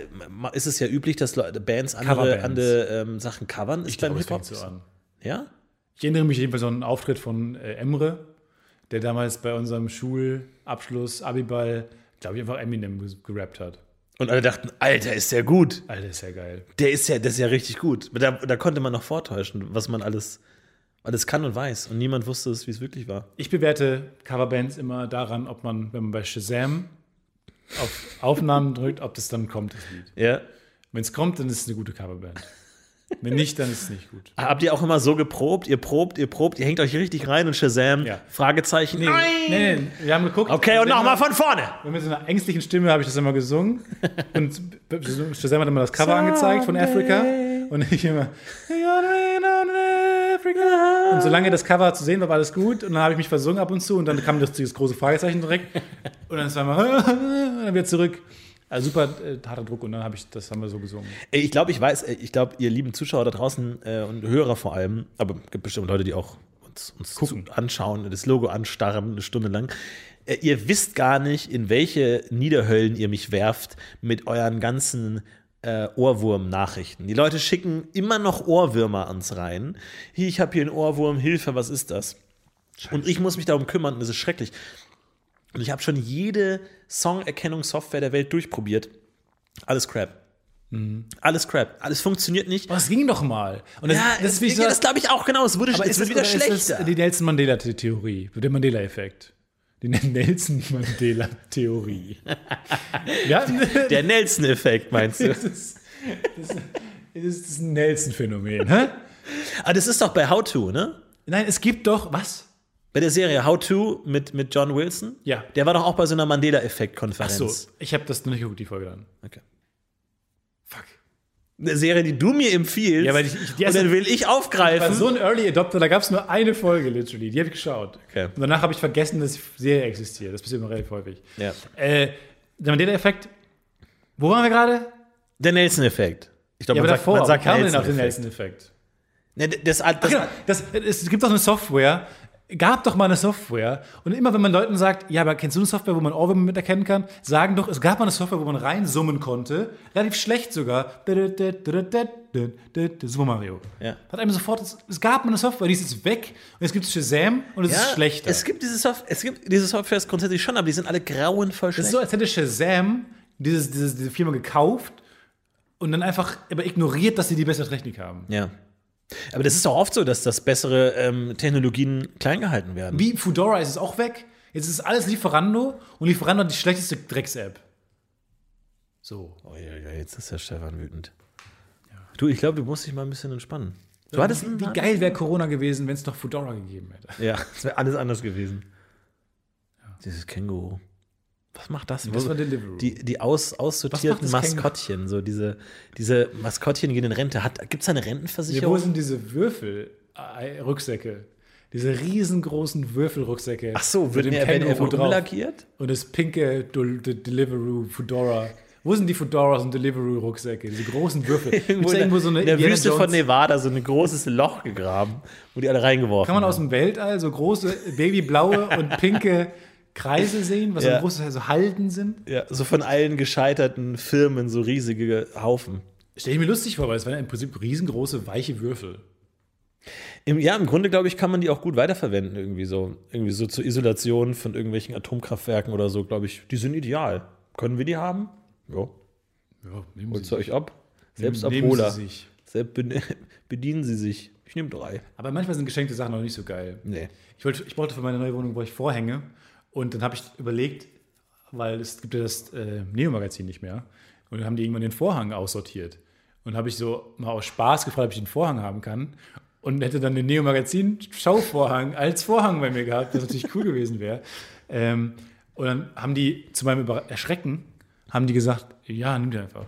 ist es ja üblich, dass Leute, Bands andere, andere ähm, Sachen covern. Ist Ich beim Hip-Hop so an. Ja? Ich erinnere mich jedenfalls an einen Auftritt von äh, Emre, der damals bei unserem Schulabschluss, Abiball, glaube ich, einfach Eminem gerappt hat. Und alle dachten, Alter, ist der gut. Alter, ist ja geil. Der ist ja, das ist ja richtig gut. Da, da konnte man noch vortäuschen, was man alles, alles kann und weiß. Und niemand wusste es, wie es wirklich war. Ich bewerte Coverbands immer daran, ob man, wenn man bei Shazam auf Aufnahmen drückt, ob das dann kommt, das Lied. Ja. Wenn es kommt, dann ist es eine gute Coverband. Wenn nicht, dann ist es nicht gut. Habt ihr auch immer so geprobt? Ihr probt, ihr probt, ihr hängt euch richtig rein und Shazam, Ja. Fragezeichen. Nee, nee, nee, wir haben geguckt. Okay, und nochmal immer- von vorne. Und mit so einer ängstlichen Stimme habe ich das immer gesungen. Und Shazam hat immer das Cover angezeigt von Afrika. Und ich immer. Und solange das Cover zu sehen war, war alles gut. Und dann habe ich mich versungen ab und zu. Und dann kam das, dieses große Fragezeichen direkt. Und dann war mal. Und dann wieder zurück. Also super äh, harter Druck. Und dann habe ich, das haben wir so gesungen. Ich glaube, ich weiß, ey, ich glaube, ihr lieben Zuschauer da draußen äh, und Hörer vor allem, aber es gibt bestimmt Leute, die auch uns, uns Gucken. anschauen, das Logo anstarren, eine Stunde lang. Äh, ihr wisst gar nicht, in welche Niederhöllen ihr mich werft mit euren ganzen äh, Ohrwurm-Nachrichten. Die Leute schicken immer noch Ohrwürmer ans rein. Hier, ich habe hier einen Ohrwurm, Hilfe, was ist das? Und ich muss mich darum kümmern und das ist schrecklich. Und ich habe schon jede Songerkennungssoftware der Welt durchprobiert. Alles Crap. Alles Crap. Alles funktioniert nicht. Aber es ging doch mal. Und das, ja, das ist wie so. das glaube ich auch genau. Es, wurde, aber es ist wird das, wieder ist das schlechter. die Nelson Mandela-Theorie, der Mandela-Effekt. Die Nelson Mandela-Theorie. ja, Der Nelson-Effekt, meinst du? das ist, das ist ein Nelson-Phänomen. hä? ah, das ist doch bei How To, ne? Nein, es gibt doch, was? Bei der Serie How To mit, mit John Wilson. Ja. Der war doch auch bei so einer Ach Mandela-Effekt-Konferenz. so, ich habe das noch nicht geguckt, die Folge dann. Okay. Fuck. Eine Serie, die du mir empfiehlst. Ja, weil ich- ich- die und erste- dann will ich Ich war aufgreifen. so ein Early Adopter, da gab es nur eine Folge, literally. Die habe ich geschaut. Okay. Und danach habe ich vergessen, dass die Serie existiert. Das passiert mir relativ häufig. ja. Äh, der Mandela-Effekt, wo waren wir gerade? Der Nelson-Effekt. Ich glaube, Ja, man sagt, davor, man sagt kam man denn auf den Nelson-Effekt. Ne, das, das, Genau, das, es gibt doch eine Software, gab doch mal eine Software. Und immer wenn man Leuten sagt, ja, aber kennst du eine Software, wo man Ohrwürmer mit erkennen kann, sagen doch, es gab mal eine Software, wo man reinsummen konnte, relativ schlecht sogar. Super Mario. Ja. Hat einem sofort, es, es gab mal eine Software, die ist jetzt weg und es gibt Shazam und es ja, ist schlechter. Es gibt diese Software, es gibt diese Software grundsätzlich schon, aber die sind alle grauenvoll es schlecht. ist so, als hätte Shazam dieses, dieses, diese Firma gekauft und dann einfach aber ignoriert, dass sie die bessere Technik haben. Ja. Aber das ist doch oft so, dass das bessere ähm, Technologien klein gehalten werden. Wie Foodora ist es auch weg. Jetzt ist alles Lieferando und Lieferando hat die schlechteste Drecks-App. So. Oh, ja, ja, jetzt ist der Stefan wütend. Du, ich glaube, du musst dich mal ein bisschen entspannen. Du hattest einen Wie geil wäre Corona gewesen, wenn es noch Foodora gegeben hätte. Ja, es wäre alles anders gewesen. Dieses Känguru. Was macht das? Das war Deliveroo. Die, die aus, aussortierten Maskottchen, so diese, diese Maskottchen gehen in Rente. Gibt es eine Ja, Rentenversicherung? wo sind diese Würfel-Rücksäcke? Diese riesengroßen Würfelrucksäcke. Ach so, mit wird dem Pen einfach oben drauf. umlackiert? Und das pinke Del- De Deliveroo Fedora. Wo sind die Fedoras und Deliveroo Rucksäcke? Diese großen Würfel. Irgendwo, irgendwo so eine in der Indiana Wüste von Jones- Nevada so ein großes Loch gegraben, wo die alle reingeworfen Kann man haben. aus dem Weltall so große babyblaue und pinke Kreise sehen, was Ja. so große so Halden sind? Ja, so von allen gescheiterten Firmen so riesige Haufen. Stell ich mir lustig vor, weil es waren ja im Prinzip riesengroße, weiche Würfel. Im, ja, im Grunde, glaube ich, kann man die auch gut weiterverwenden, irgendwie so. Irgendwie so zur Isolation von irgendwelchen Atomkraftwerken oder so, glaube ich. Die sind ideal. Können wir die haben? Ja. Ja, nehmen Holt Sie euch ab. Selbst nehmen Abholer. Sie sich. Selbst be- bedienen sie sich. Ich nehme drei. Aber manchmal sind geschenkte Sachen noch nicht so geil. Nee. Ich, wollte, ich brauchte für meine neue Wohnung brauche ich Vorhänge. Und dann habe ich überlegt, weil es gibt ja das äh, Neo-Magazin nicht mehr. Und dann haben die irgendwann den Vorhang aussortiert. Und habe ich so mal aus Spaß gefragt, ob ich den Vorhang haben kann. Und hätte dann den Neo-Magazin-Schauvorhang als Vorhang bei mir gehabt, was natürlich cool gewesen wäre. Ähm, und dann haben die zu meinem Über Erschrecken, haben die gesagt, ja, nimm den einfach.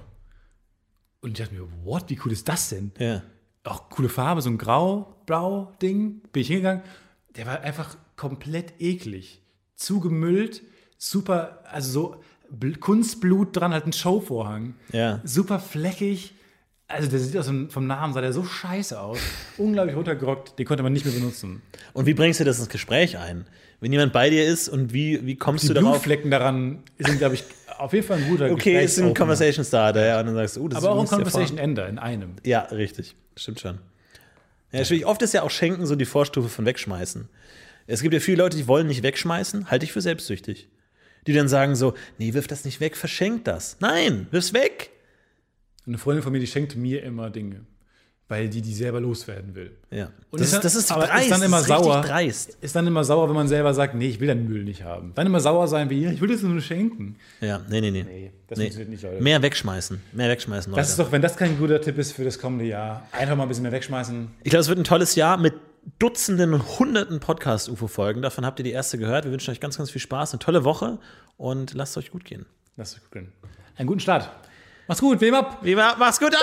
Und ich dachte mir, what, wie cool ist das denn? Ja. auch coole Farbe, so ein grau-blau-Ding. Bin ich hingegangen. Der war einfach komplett eklig. Zugemüllt, super, also so Bl Kunstblut dran, halt ein Showvorhang. Ja. Super fleckig. Also der sieht aus dem, vom Namen, sah der so scheiße aus. Unglaublich runtergerockt, den konnte man nicht mehr benutzen. Und wie bringst du das ins Gespräch ein? Wenn jemand bei dir ist und wie, wie kommst Die du darauf? Blutflecken daran sind, glaube ich, auf jeden Fall ein guter Okay, ist ein. Conversation Starter, ja. Und dann sagst du, oh, das Aber auch ein ist übrigens der Conversation Ender in einem. Ja, richtig. Stimmt schon. Ja, schwierig. Oft ist ja auch Schenken so die Vorstufe von Wegschmeißen. Es gibt ja viele Leute, die wollen nicht wegschmeißen, halte ich für selbstsüchtig. Die dann sagen so, nee, wirf das nicht weg, verschenk das. Nein, wirf's weg. Eine Freundin von mir, die schenkt mir immer Dinge, weil die die selber loswerden will. Ja. Und das, ist dann- das ist aber ist dreist. dann immer ist sauer. dreist. Ist dann immer sauer, wenn man selber sagt, nee, ich will deinen Müll nicht haben. Dann immer sauer sein wie, ja, ich will das nur schenken. Ja, nee, nee, nee. das funktioniert nicht, Leute. Mehr wegschmeißen. Mehr wegschmeißen, Leute. Das ist doch, wenn das kein guter Tipp ist für das kommende Jahr, einfach mal ein bisschen mehr wegschmeißen. Ich glaube, es wird ein tolles Jahr mit Dutzenden und Hunderten Podcast-UFO-Folgen. Davon habt ihr die erste gehört. Wir wünschen euch ganz, ganz viel Spaß, eine tolle Woche und lasst es euch gut gehen. Lass euch gucken. Einen guten Start. Mach's gut, wem ab? Lieber, mach's gut. It's